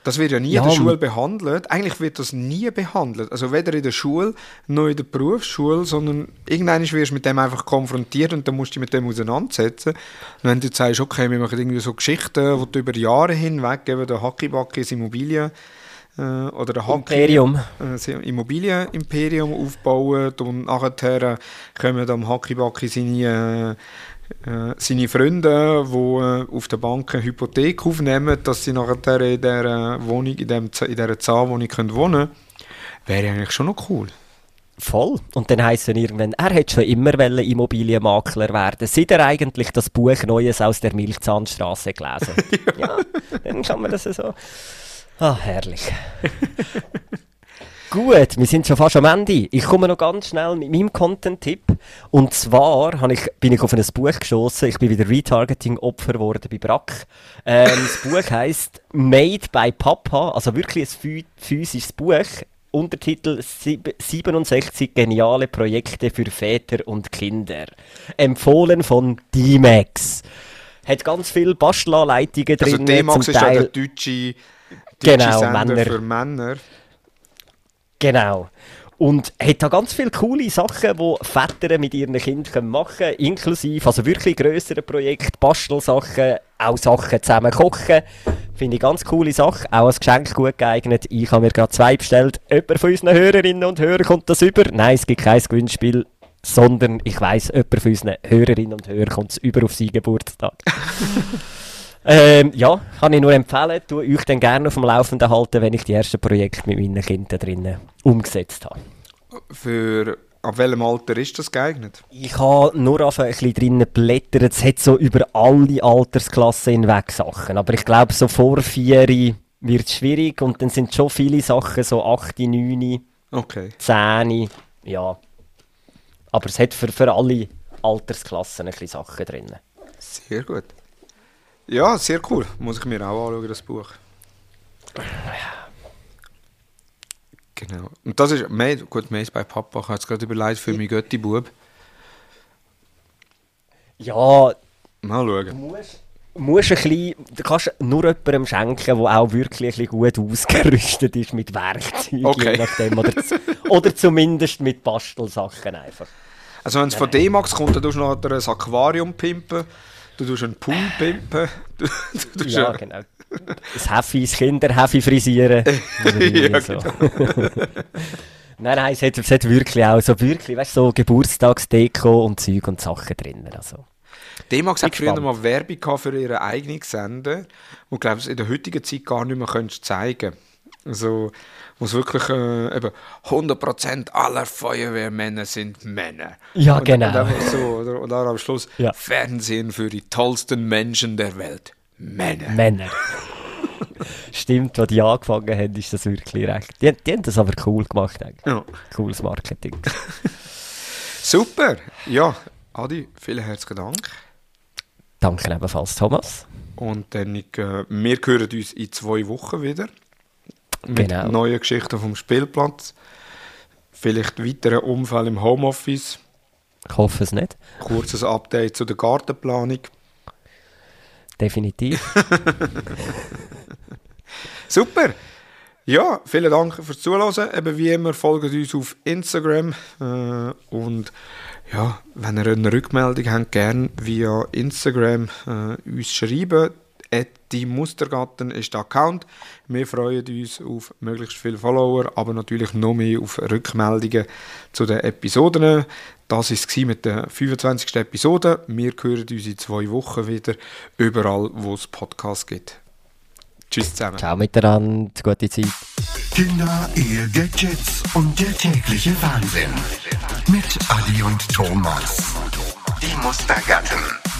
Das wird ja nie Ja, in der Schule behandelt. Eigentlich wird das nie behandelt. Also weder in der Schule noch in der Berufsschule, sondern irgendwann wirst du mit dem einfach konfrontiert und dann musst du dich mit dem auseinandersetzen. Und wenn du jetzt sagst, okay, wir machen irgendwie so Geschichten, wo du über Jahre hinweg, eben der Hackibacke ist Immobilien, äh, oder der Imperium. äh, Immobilienimperium aufbauen und nachher kommen am Hackibacki seine, äh, äh, seine Freunde, die äh, auf der Bank eine Hypothek aufnehmen, dass sie nachher in dieser Wohnung, in, dem, in dieser Zahnwohnung können wohnen können. Wäre eigentlich schon noch cool. Voll. Und dann heisst es irgendwann, er hätte schon immer Immobilienmakler werden. Seit er eigentlich das Buch Neues aus der Milchzahnstraße gelesen hat. ja. dann kann man das so. Ah, herrlich. Gut, wir sind schon fast am Ende. Ich komme noch ganz schnell mit meinem Content-Tipp. Und zwar ich, bin ich auf ein Buch geschossen. Ich bin wieder Retargeting-Opfer geworden bei Brack. Ähm, das Buch heisst Made by Papa. Also wirklich ein physisches Buch. Untertitel 67 geniale Projekte für Väter und Kinder. Empfohlen von D-Max. Hat ganz viele Bastelanleitungen Also drin. D-Max zum ist ja der deutsche, deutsche Genau, Sender Männer. für Männer. Genau. Und hat da ganz viele coole Sachen, die Väter mit ihren Kindern machen können, inklusive, also wirklich grössere Projekte, Bastelsachen, auch Sachen zusammen kochen. Finde ich ganz coole Sache, auch als Geschenk gut geeignet. Ich habe mir gerade zwei bestellt. Jemand von unseren Hörerinnen und Hörern kommt das über. Nein, es gibt kein Gewinnspiel, sondern ich weiss, jemand von unseren Hörerinnen und Hörern kommt es über auf seinen Geburtstag. Ähm, ja, kann ich nur empfehlen. Tue euch dann gerne auf dem Laufenden halten, wenn ich die ersten Projekte mit meinen Kindern drinnen umgesetzt habe. Für, ab welchem Alter ist das geeignet? Ich habe nur auf ein bisschen drinnen blättert. Es hat so über alle Altersklassen hinweg Sachen. Aber ich glaube, so vor vier wird es schwierig. Und dann sind schon viele Sachen, so 8, 9, Okay. 10. Ja. Aber es hat für, für alle Altersklassen ein bisschen Sachen drin. Sehr gut. Ja, sehr cool. Muss ich mir auch anschauen, das Buch. Genau. Und das ist, mehr, gut, ist bei Papa, ich habe jetzt gerade überlegt, für meinen Götti-Bub. Ja, Mal schauen. Du musst, musst ein bisschen, du kannst nur jemandem schenken, der auch wirklich ein bisschen gut ausgerüstet ist mit Werkzeugen, Okay. nachdem. Oder, oder zumindest mit Bastelsachen einfach. Also wenn es von D-Max kommt, dann tust du noch ein Aquarium pimpen, du tust einen Pool pimpen, du, du Ja, ein- genau. Das Heffi, das Kinderheffi frisieren. Ja, so. nein, nein, es hat, es hat wirklich auch so, wirklich, weißt, so Geburtstagsdeko und Zeug und Sachen drin. Also. D-Max hat früher mal Werbung für ihren eigenen Sender, wo glaube ich in der heutigen Zeit gar nicht mehr könntest zeigen. Also, es wirklich äh, eben 100% aller Feuerwehrmänner sind Männer. Ja, und, genau. Und einfach so, oder, und dann am Schluss Ja. Fernsehen für die tollsten Menschen der Welt. Männer. Männer. Stimmt, als die angefangen haben, ist das wirklich recht. Die, die haben das aber cool gemacht. Eigentlich. Ja. Cooles Marketing. Super. Ja, Adi, vielen herzlichen Dank. Danke ebenfalls, Thomas. Und dann, ich, äh, wir hören uns in zwei Wochen wieder. Mit Genau. neuen Geschichten vom Spielplatz. Vielleicht weiteren Unfall im Homeoffice. Ich hoffe es nicht. Kurzes Update zu der Gartenplanung. Definitiv. Super! Ja, vielen Dank fürs Zuhören. Eben wie immer, folgt uns auf Instagram. Äh, und ja, wenn ihr eine Rückmeldung habt, gerne via Instagram äh, uns schreiben. Die Mustergatten ist der Account. Wir freuen uns auf möglichst viele Follower, aber natürlich noch mehr auf Rückmeldungen zu den Episoden. Das war es mit der 25. Episode. Wir hören uns in zwei Wochen wieder, überall, wo es Podcasts gibt. Tschüss zusammen. Ciao miteinander, gute Zeit. Kinder, Ehe, Gadgets und der tägliche Wahnsinn. Mit Adi und Thomas. Die Mustergatten.